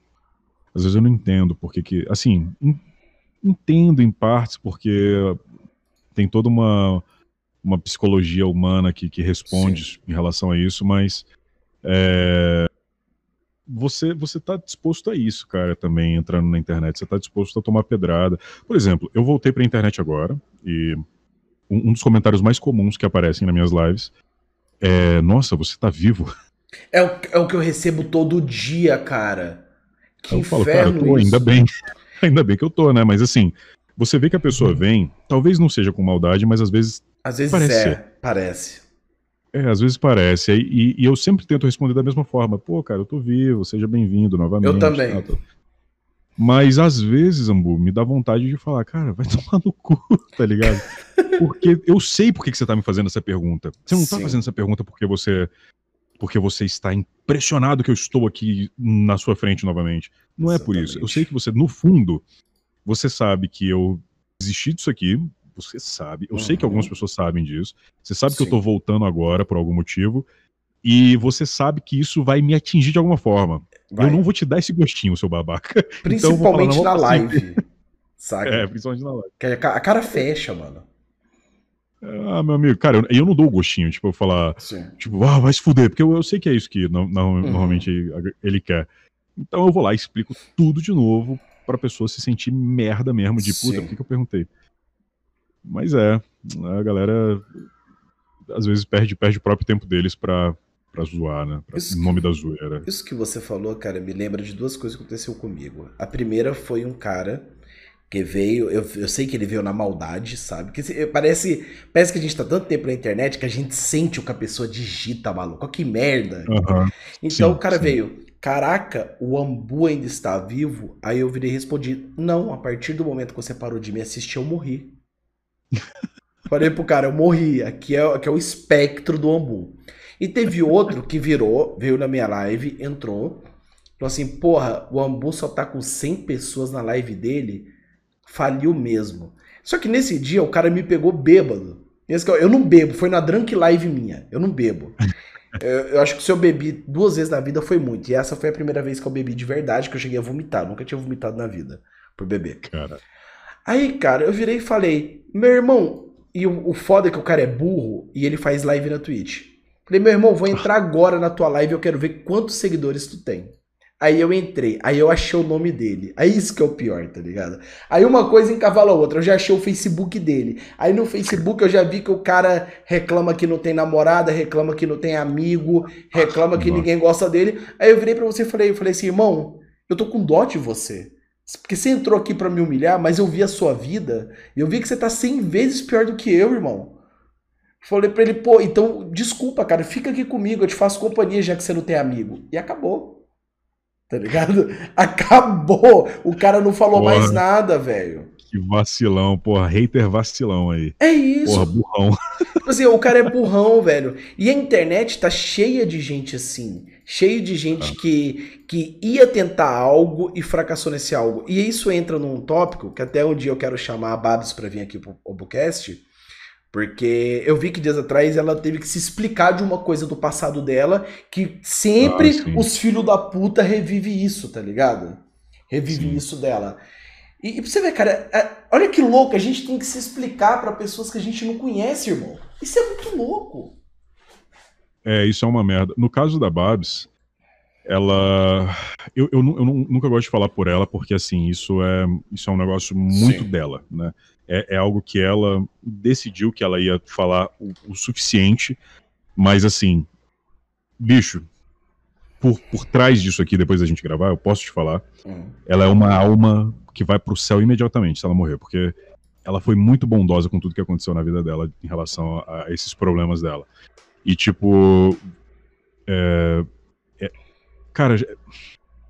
Speaker 2: às vezes eu não entendo porque que, assim, entendo em partes porque tem toda uma, uma psicologia humana que, que responde Sim. em relação a isso, mas é, você você tá disposto a isso, cara, também entrando na internet. Você tá disposto a tomar pedrada. Por exemplo, eu voltei pra internet agora e um, um dos comentários mais comuns que aparecem nas minhas lives é: Nossa, você tá vivo.
Speaker 1: É o, é o que eu recebo todo dia, cara.
Speaker 2: Que eu falo, cara, eu tô, ainda bem. Ainda bem que eu tô, né? Mas assim, você vê que a pessoa vem, talvez não seja com maldade, mas às vezes.
Speaker 1: Às vezes parece é, parece.
Speaker 2: É, às vezes parece. E, e, eu sempre tento responder da mesma forma. Pô, cara, eu tô vivo, seja bem-vindo novamente.
Speaker 1: Eu também. Tá,
Speaker 2: Mas às vezes, Ambu, me dá vontade de falar, cara, vai tomar no cu, tá ligado? Porque eu sei por que você tá me fazendo essa pergunta. Você não tá Sim. tá fazendo essa pergunta porque você porque você está impressionado que eu estou aqui na sua frente novamente. Não Exatamente. é por isso. Eu sei que você, no fundo, você sabe que eu desisti disso aqui, você sabe, eu uhum. sei que algumas uhum. pessoas sabem disso. Você sabe Sim. que eu tô voltando agora por algum motivo. E você sabe que isso vai me atingir de alguma forma. Vai. Eu não vou te dar esse gostinho, seu babaca.
Speaker 1: Principalmente então, falar, na live.
Speaker 2: Sabe? É, principalmente na live.
Speaker 1: A cara fecha, mano.
Speaker 2: Ah, meu amigo, cara, eu, eu não dou o gostinho, tipo, eu falar, Sim. tipo, ah, vai se fuder, porque eu, eu sei que é isso que no, no, uhum. normalmente ele quer. Então eu vou lá e explico tudo de novo pra pessoa se sentir merda mesmo, de puta, por que, que eu perguntei? Mas é, a galera às vezes perde, perde o próprio tempo deles pra, pra zoar, né? Pra, em nome da zoeira.
Speaker 1: Isso que você falou, cara, me lembra de duas coisas que aconteceu comigo. A primeira foi um cara que veio, eu, eu sei que ele veio na maldade, sabe? Que parece, parece que a gente tá tanto tempo na internet que a gente sente o que a pessoa digita, maluco. Que merda.
Speaker 2: Uhum.
Speaker 1: Então sim, o cara sim. veio, caraca, o Ambu ainda está vivo? Aí eu virei e respondi, não, a partir do momento que você parou de me assistir, eu morri. Falei pro cara, eu morri. Aqui é, aqui é o espectro do Ambu. E teve outro que virou, veio na minha live, entrou. Falou assim, porra, o Ambu só tá com 100 pessoas na live dele. Faliu mesmo. Só que nesse dia o cara me pegou bêbado. Eu não bebo, foi na drunk live minha. Eu não bebo. Eu, eu, acho que se eu bebi duas vezes na vida foi muito. E essa foi a primeira vez que eu bebi de verdade, que eu cheguei a vomitar. Nunca tinha vomitado na vida por beber. Cara. Aí, cara, eu virei e falei, meu irmão, e o, o foda é que o cara é burro e ele faz live na Twitch. Falei, meu irmão, vou entrar agora na tua live, eu quero ver quantos seguidores tu tem. Aí eu entrei, aí eu achei o nome dele. Aí isso que é o pior, tá ligado? Aí uma coisa encavala a outra, eu já achei o Facebook dele. Aí no Facebook eu já vi que o cara reclama que não tem namorada, reclama que não tem amigo, reclama que ninguém gosta dele. Aí eu virei para você e falei, eu falei assim, irmão, eu tô com dó de você. Porque você entrou aqui para me humilhar, mas eu vi a sua vida, e eu vi que você tá 100 vezes pior do que eu, irmão. Falei pra ele, pô, então desculpa, cara, fica aqui comigo, eu te faço companhia já que você não tem amigo. E acabou. Tá ligado? Acabou! O cara não falou porra, mais nada, velho.
Speaker 2: Que vacilão, porra. Hater vacilão aí.
Speaker 1: É isso.
Speaker 2: Porra, burrão.
Speaker 1: Tipo assim, o cara é burrão, velho. E a internet tá cheia de gente assim. Cheio de gente ah. que, que ia tentar algo e fracassou nesse algo. E isso entra num tópico que até um dia eu quero chamar a Babs pra vir aqui pro Obucast porque eu vi que dias atrás ela teve que se explicar de uma coisa do passado dela, que sempre ah, os filhos da puta revivem isso, tá ligado? Revive isso dela. E, e pra você ver, cara, é, olha que louco, a gente tem que se explicar para pessoas que a gente não conhece, irmão. Isso é muito louco.
Speaker 2: É, isso é uma merda. No caso da Babs, ela. Eu, eu, eu, nunca gosto de falar por ela, porque assim, isso é, isso é um negócio muito Sim. dela, né? é, é, algo que ela decidiu que ela ia falar o, o suficiente, mas assim, bicho, por, por trás disso aqui, depois da gente gravar, eu posso te falar, uhum. ela é uma alma que vai pro céu imediatamente se ela morrer, porque ela foi muito bondosa com tudo que aconteceu na vida dela em relação a, a esses problemas dela. E tipo. É, é, cara,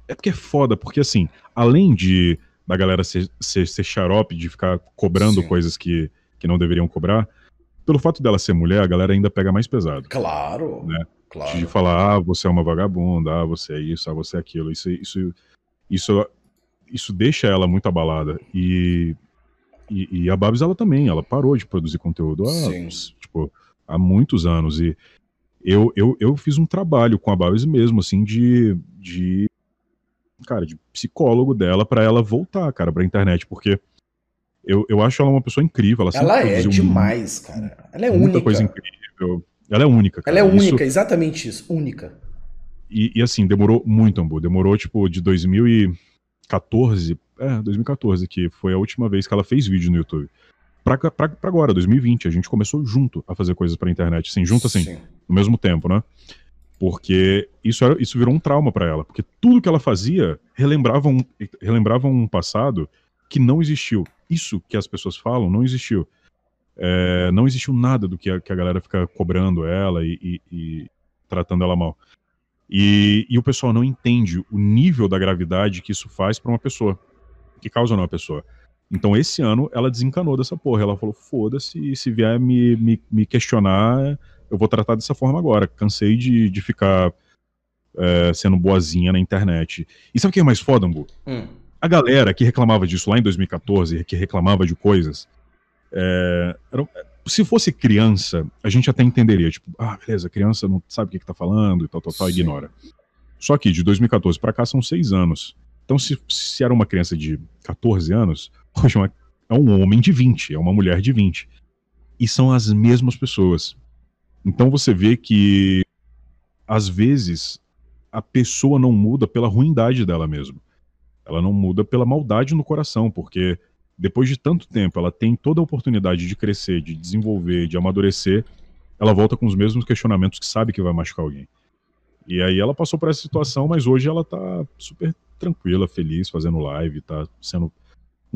Speaker 2: é porque é foda, porque assim, além de da galera ser, ser, ser xarope, de ficar cobrando Sim. coisas que, que não deveriam cobrar, pelo fato dela ser mulher, a galera ainda pega mais pesado.
Speaker 1: Claro.
Speaker 2: Né?
Speaker 1: claro.
Speaker 2: De falar, ah, você é uma vagabunda, ah, você é isso, ah, você é aquilo. Isso, isso, isso, isso deixa ela muito abalada. E, e, e a Babs, ela também, ela parou de produzir conteúdo há, tipo, há muitos anos. E eu, eu, eu fiz um trabalho com a Babs mesmo, assim, de, de cara, de psicólogo dela para ela voltar, cara, pra internet, porque eu, eu acho ela uma pessoa incrível.
Speaker 1: Ela, ela é demais, cara. Ela é muita única.
Speaker 2: coisa incrível. Ela é única,
Speaker 1: cara. Ela é única, isso... exatamente isso, única.
Speaker 2: E, e, assim, demorou muito, Ambu. Demorou, tipo, de 2014, é, 2014, que foi a última vez que ela fez vídeo no YouTube. Pra, pra, pra agora, 2020, a gente começou junto a fazer coisas pra internet, assim, junto assim, Sim. no mesmo tempo, né? Porque isso, era, isso virou um trauma para ela. Porque tudo que ela fazia relembrava um, relembrava um passado que não existiu. Isso que as pessoas falam não existiu. É, não existiu nada do que a, que a galera fica cobrando ela e, e, e tratando ela mal. E, e, o pessoal não entende o nível da gravidade que isso faz para uma pessoa, que causa numa pessoa. Então, esse ano, ela desencanou dessa porra. Ela falou: foda-se, se vier me, me, me questionar, eu vou tratar dessa forma agora. Cansei de, de ficar é, sendo boazinha na internet. E sabe o que é mais foda, Ambu? Hum. A galera que reclamava disso lá em 2014, que reclamava de coisas, é, era, se fosse criança, a gente até entenderia, tipo, ah, beleza, criança não sabe o que, que tá falando e tal, tal, tal, ignora. Só que de 2014 para cá são seis anos. Então, se, se era uma criança de 14 anos, hoje é, é um homem de 20, é uma mulher de 20. E são as mesmas pessoas. Então você vê que, às vezes, a pessoa não muda pela ruindade dela mesma. Ela não muda pela maldade no coração, porque depois de tanto tempo ela tem toda a oportunidade de crescer, de desenvolver, de amadurecer, ela volta com os mesmos questionamentos que sabe que vai machucar alguém. E aí ela passou por essa situação, mas hoje ela tá super tranquila, feliz, fazendo live, tá sendo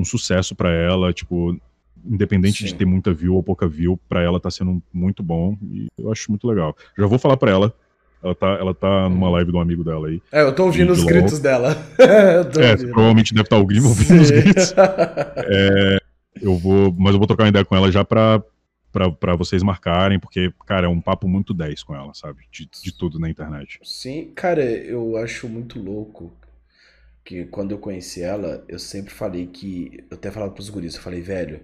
Speaker 2: um sucesso para ela, tipo, independente Sim. de ter muita view ou pouca view, para ela tá sendo muito bom e eu acho muito legal. Já vou falar para ela. Ela tá, ela tá numa live de um amigo dela aí.
Speaker 1: É, eu tô ouvindo os gritos dela.
Speaker 2: é, provavelmente deve estar tá ouvindo os gritos. É, eu vou, mas eu vou trocar uma ideia com ela já pra, para vocês marcarem, porque, cara, é um papo muito 10 com ela, sabe? De, de tudo na internet.
Speaker 1: Sim, cara, eu acho muito louco que quando eu conheci ela, eu sempre falei que. Eu até falava pros guris, eu falei, velho,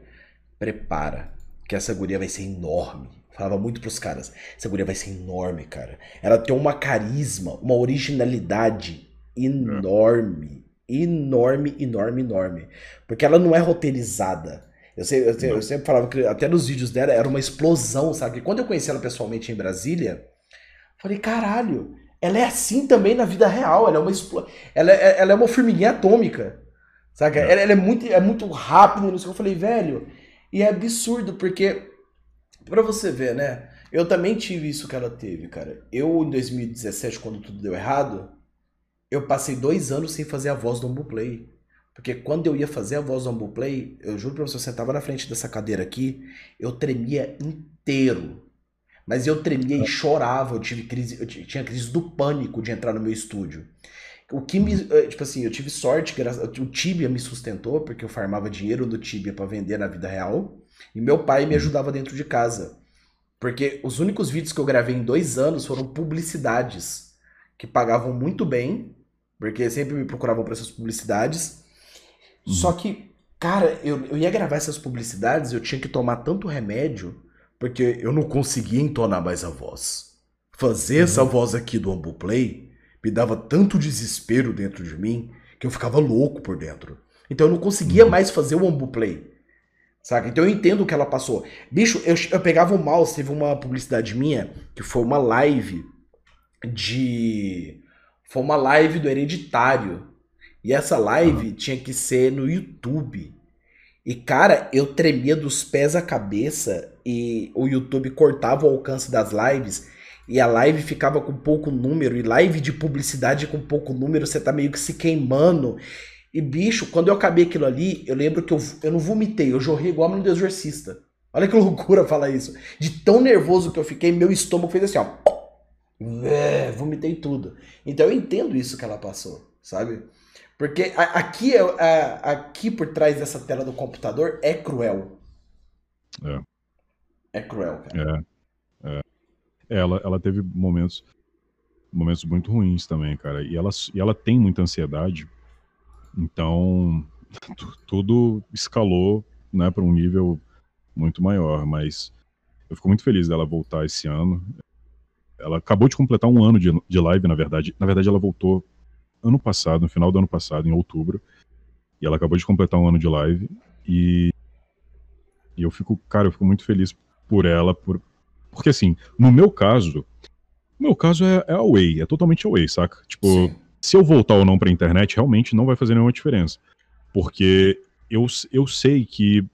Speaker 1: prepara, que essa guria vai ser enorme. Falava muito pros caras, essa guria vai ser enorme, cara. Ela tem uma carisma, uma originalidade enorme. Enorme, enorme, enorme. Porque ela não é roteirizada. Eu, sei, eu, eu, sempre falava que até nos vídeos dela era uma explosão, sabe? Quando eu conheci ela pessoalmente em Brasília, falei, caralho, ela é assim também na vida real. Ela é uma, ela é, ela é uma formiguinha atômica. Sabe? É. Ela, ela, é, muito, é muito rápida. Eu falei, velho. E é absurdo, porque. Pra você ver, né? Eu também tive isso que ela teve, cara. Eu, em 2017, quando tudo deu errado, eu passei dois anos sem fazer a voz do Play. Porque quando eu ia fazer a voz do Play, eu juro pra você, eu sentava na frente dessa cadeira aqui, eu tremia inteiro. Mas eu tremia e chorava, eu tive crise, eu tinha crise do pânico de entrar no meu estúdio. O que me, eh, tipo assim, eu tive sorte, o Tibia me sustentou, porque eu farmava dinheiro do Tibia para vender na vida real, e meu pai me ajudava dentro de casa. Porque os únicos vídeos que eu gravei em dois anos foram publicidades, que pagavam muito bem, porque sempre me procuravam para essas publicidades, Uhum. Só que, cara, eu, eu ia gravar essas publicidades, eu tinha que tomar tanto remédio, porque eu não conseguia entonar mais a voz. Fazer uhum. essa voz aqui do Ambuplay me dava tanto desespero dentro de mim que eu ficava louco por dentro. Então eu não conseguia uhum. mais fazer o Ambuplay. Saca? Então eu entendo o que ela passou. Bicho, eu, eu pegava o mouse, teve uma publicidade minha, que foi uma live de. Foi uma live do hereditário. E essa live tinha que ser no YouTube. E, cara, eu tremia dos pés à cabeça e o YouTube cortava o alcance das lives e a live ficava com pouco número. E live de publicidade com pouco número, você tá meio que se queimando. E, bicho, quando eu acabei aquilo ali, eu lembro que eu, eu não vomitei, eu jorrei igual a do exorcista. Olha que loucura falar isso. De tão nervoso que eu fiquei, meu estômago fez assim, ó. É, vomitei tudo. Então eu entendo isso que ela passou, sabe? Porque aqui, é, aqui por trás dessa tela do computador é cruel.
Speaker 2: É.
Speaker 1: É cruel, cara.
Speaker 2: É. é. Ela, ela teve momentos momentos muito ruins também, cara. E ela, e ela tem muita ansiedade. Então, tudo escalou né, para um nível muito maior. Mas eu fico muito feliz dela voltar esse ano. Ela acabou de completar um ano de, de live, na verdade. Na verdade, ela voltou ano passado, no final do ano passado, em outubro. E ela acabou de completar um ano de live. E, e eu fico, cara, eu fico muito feliz por ela, por, porque assim, no meu caso, o meu caso é, é away, é totalmente away, saca? Tipo, Sim. se eu voltar ou não pra internet, realmente não vai fazer nenhuma diferença. Porque eu, eu sei que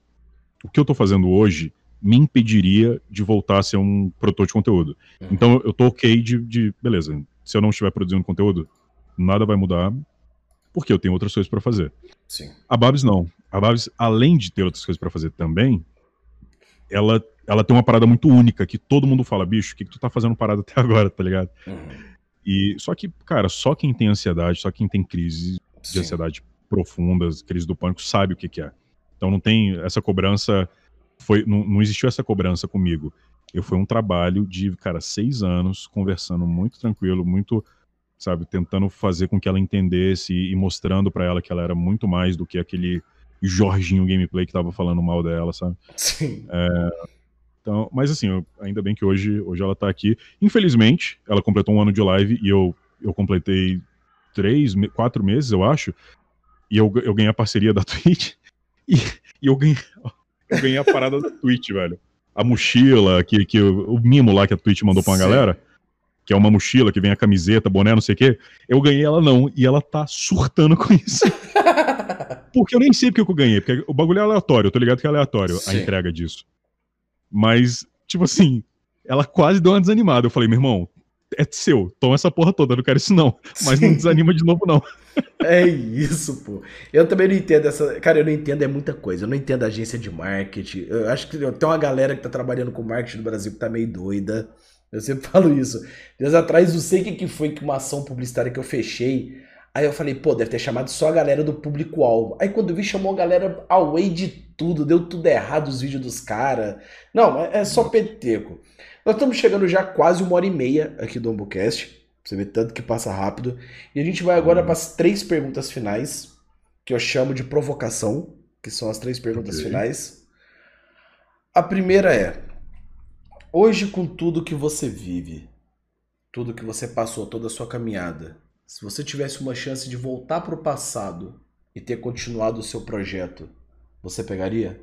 Speaker 2: o que eu tô fazendo hoje me impediria de voltar a ser um produtor de conteúdo. Uhum. Então eu tô ok de, de, beleza, se eu não estiver produzindo conteúdo, nada vai mudar, porque eu tenho outras coisas para fazer.
Speaker 1: Sim.
Speaker 2: A Babs não. A Babs, além de ter outras coisas para fazer também, ela, ela tem uma parada muito única que todo mundo fala, bicho, o que, que tu tá fazendo parada até agora, tá ligado? Uhum. E só que, cara, só quem tem ansiedade, só quem tem crise de ansiedade profundas, crise do pânico, sabe o que, que é. Então não tem essa cobrança, foi, não, não existiu essa cobrança comigo. Eu foi um trabalho de, cara, seis anos, conversando muito tranquilo, muito sabe? Tentando fazer com que ela entendesse e mostrando para ela que ela era muito mais do que aquele Jorginho gameplay que tava falando mal dela, sabe?
Speaker 1: Sim.
Speaker 2: É, então, mas assim, eu, ainda bem que hoje, hoje ela tá aqui. Infelizmente, ela completou um ano de live e eu, eu completei três, quatro meses, eu acho. E eu, eu ganhei a parceria da Twitch. E, e eu, ganhei, eu ganhei a parada da Twitch, velho. A mochila, que, que, o mimo lá que a Twitch mandou pra uma Sim. galera que é uma mochila que vem a camiseta, boné, não sei o quê. Eu ganhei ela não, e ela tá surtando com isso. porque eu nem sei porque eu ganhei, porque o bagulho é aleatório, eu tô ligado que é aleatório Sim. a entrega disso. Mas, tipo assim, ela quase deu uma desanimada. Eu falei, meu irmão, é seu, toma essa porra toda, eu não quero isso não. Mas Sim. não desanima de novo, não.
Speaker 1: É isso, pô. Eu também não entendo essa. Cara, eu não entendo, é muita coisa. Eu não entendo a agência de marketing. Eu acho que tem uma galera que tá trabalhando com marketing no Brasil que tá meio doida. Eu sempre falo isso. Dias atrás, não sei o que foi que uma ação publicitária que eu fechei. Aí eu falei, pô, deve ter chamado só a galera do público-alvo. Aí quando eu vi, chamou a galera away de tudo, deu tudo errado os vídeos dos caras. Não, é, é só peteco. Nós estamos chegando já quase uma hora e meia aqui do Ombocast. Você vê tanto que passa rápido. E a gente vai agora para as três perguntas finais, que eu chamo de provocação, que são as três perguntas okay. finais. A primeira é: Hoje, com tudo que você vive, tudo que você passou, toda a sua caminhada, se você tivesse uma chance de voltar para o passado e ter continuado o seu projeto, você pegaria?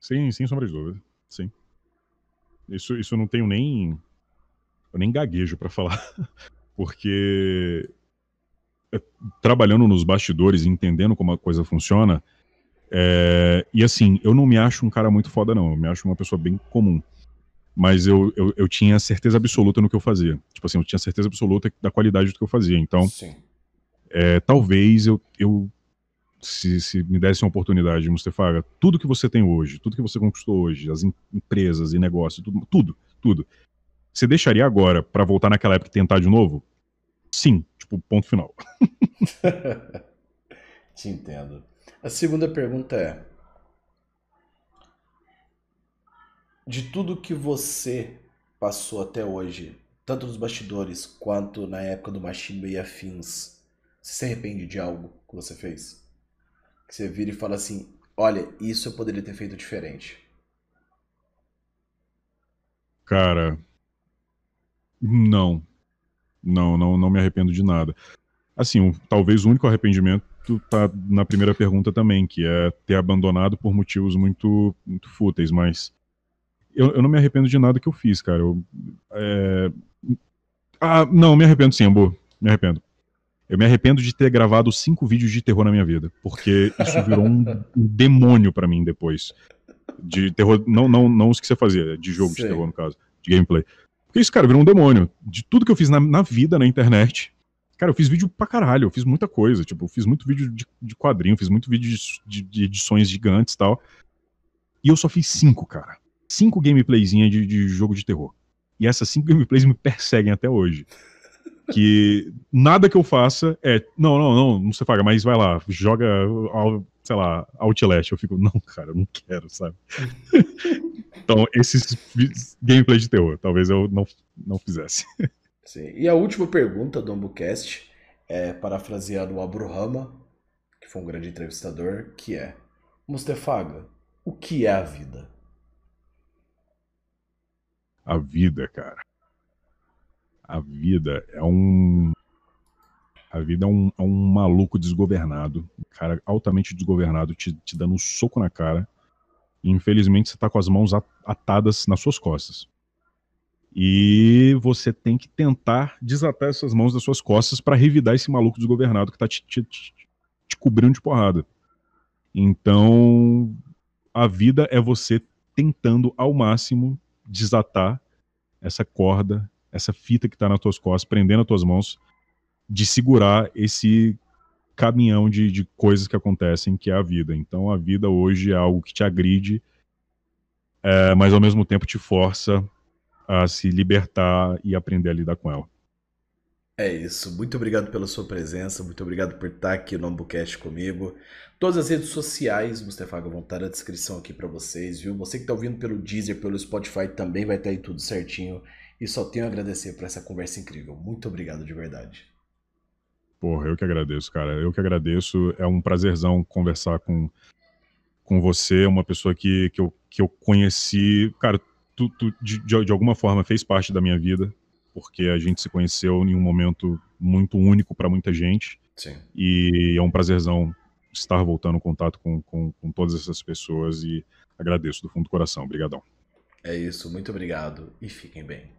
Speaker 2: Sim, sem sombra de dúvida. Sim. Isso, isso eu não tenho nem. Eu nem gaguejo para falar. Porque é, trabalhando nos bastidores, entendendo como a coisa funciona, é, e assim, eu não me acho um cara muito foda, não. Eu me acho uma pessoa bem comum mas eu, eu, eu, tinha certeza absoluta no que eu fazia. Tipo assim, eu tinha certeza absoluta da qualidade do que eu fazia. Então, é, talvez eu, eu se, se, me desse uma oportunidade, Mustafa, tudo que você tem hoje, tudo que você conquistou hoje, as em, empresas e negócios, tudo, tudo, tudo, você deixaria agora para voltar naquela época e tentar de novo? Sim, tipo, ponto final.
Speaker 1: Te entendo. A segunda pergunta é: de tudo que você passou até hoje, tanto nos bastidores quanto na época do Machine e afins, você se arrepende de algo que você fez? Que você vira e fala assim: olha, isso eu poderia ter feito diferente.
Speaker 2: Cara, não. Não, não, não me arrependo de nada. Assim, um, talvez o único arrependimento tá na primeira pergunta também, que é ter abandonado por motivos muito, muito fúteis, mas eu, eu não me arrependo de nada que eu fiz, cara. Eu, é... Ah, não, me arrependo sim, Ambu. Me arrependo. Eu me arrependo de ter gravado cinco vídeos de terror na minha vida, porque isso virou um, demônio para mim depois. De terror, não, não, não os que você fazia, de jogo de terror, no caso, de gameplay. Porque isso, cara, virou um demônio. De tudo que eu fiz na, na vida, na internet, Cara, eu fiz vídeo pra caralho, eu fiz muita coisa. Tipo, eu fiz muito vídeo de, de quadrinho, fiz muito vídeo de, de, edições gigantes e tal. E eu só fiz cinco, cara cinco gameplayzinhas de, de jogo de terror. E essas cinco gameplays me perseguem até hoje. Que nada que eu faça é. Não, não, não, não se paga, mas vai lá, joga, sei lá, Outlast. Eu fico, não, cara, eu não quero, sabe? então, esses gameplays de terror, talvez eu não, não fizesse.
Speaker 1: Sim. E a última pergunta do AmbuCast é parafraseando o Abruhama, que foi um grande entrevistador, que é: Mustefaga, o que é a vida?
Speaker 2: a vida, cara. A vida é um. A vida é um, é um maluco desgovernado, um cara altamente desgovernado, te, te dando um soco na cara. E infelizmente você tá com as mãos atadas nas suas costas. E você tem que tentar desatar essas mãos das suas costas para revidar esse maluco desgovernado que tá te, te, te, te cobrindo de porrada. Então, a vida é você tentando ao máximo desatar essa corda, essa fita que está nas tuas costas, prendendo as tuas mãos, de segurar esse caminhão de, de coisas que acontecem, que é a vida. Então a vida hoje é algo que te agride, é, mas ao mesmo tempo te força a se libertar e aprender a lidar com ela.
Speaker 1: É isso. Muito obrigado pela sua presença. Muito obrigado por estar aqui no Ambucast comigo. Todas as redes sociais, Mustafa, vão estar na descrição aqui para vocês, viu? Você que está ouvindo pelo Deezer, pelo Spotify também vai estar aí tudo certinho. E só tenho a agradecer por essa conversa incrível. Muito obrigado de verdade.
Speaker 2: Porra, eu que agradeço, cara. Eu que agradeço. É um prazerzão conversar com, com você, uma pessoa que, que, eu, que eu conheci. Cara, tu, tu de, de alguma forma fez parte da minha vida porque a gente se conheceu em um momento muito único para muita gente.
Speaker 1: Sim.
Speaker 2: E é um prazerzão estar voltando em contato com, com, com todas essas pessoas e agradeço do fundo do coração. Obrigadão.
Speaker 1: É isso, muito obrigado e fiquem bem.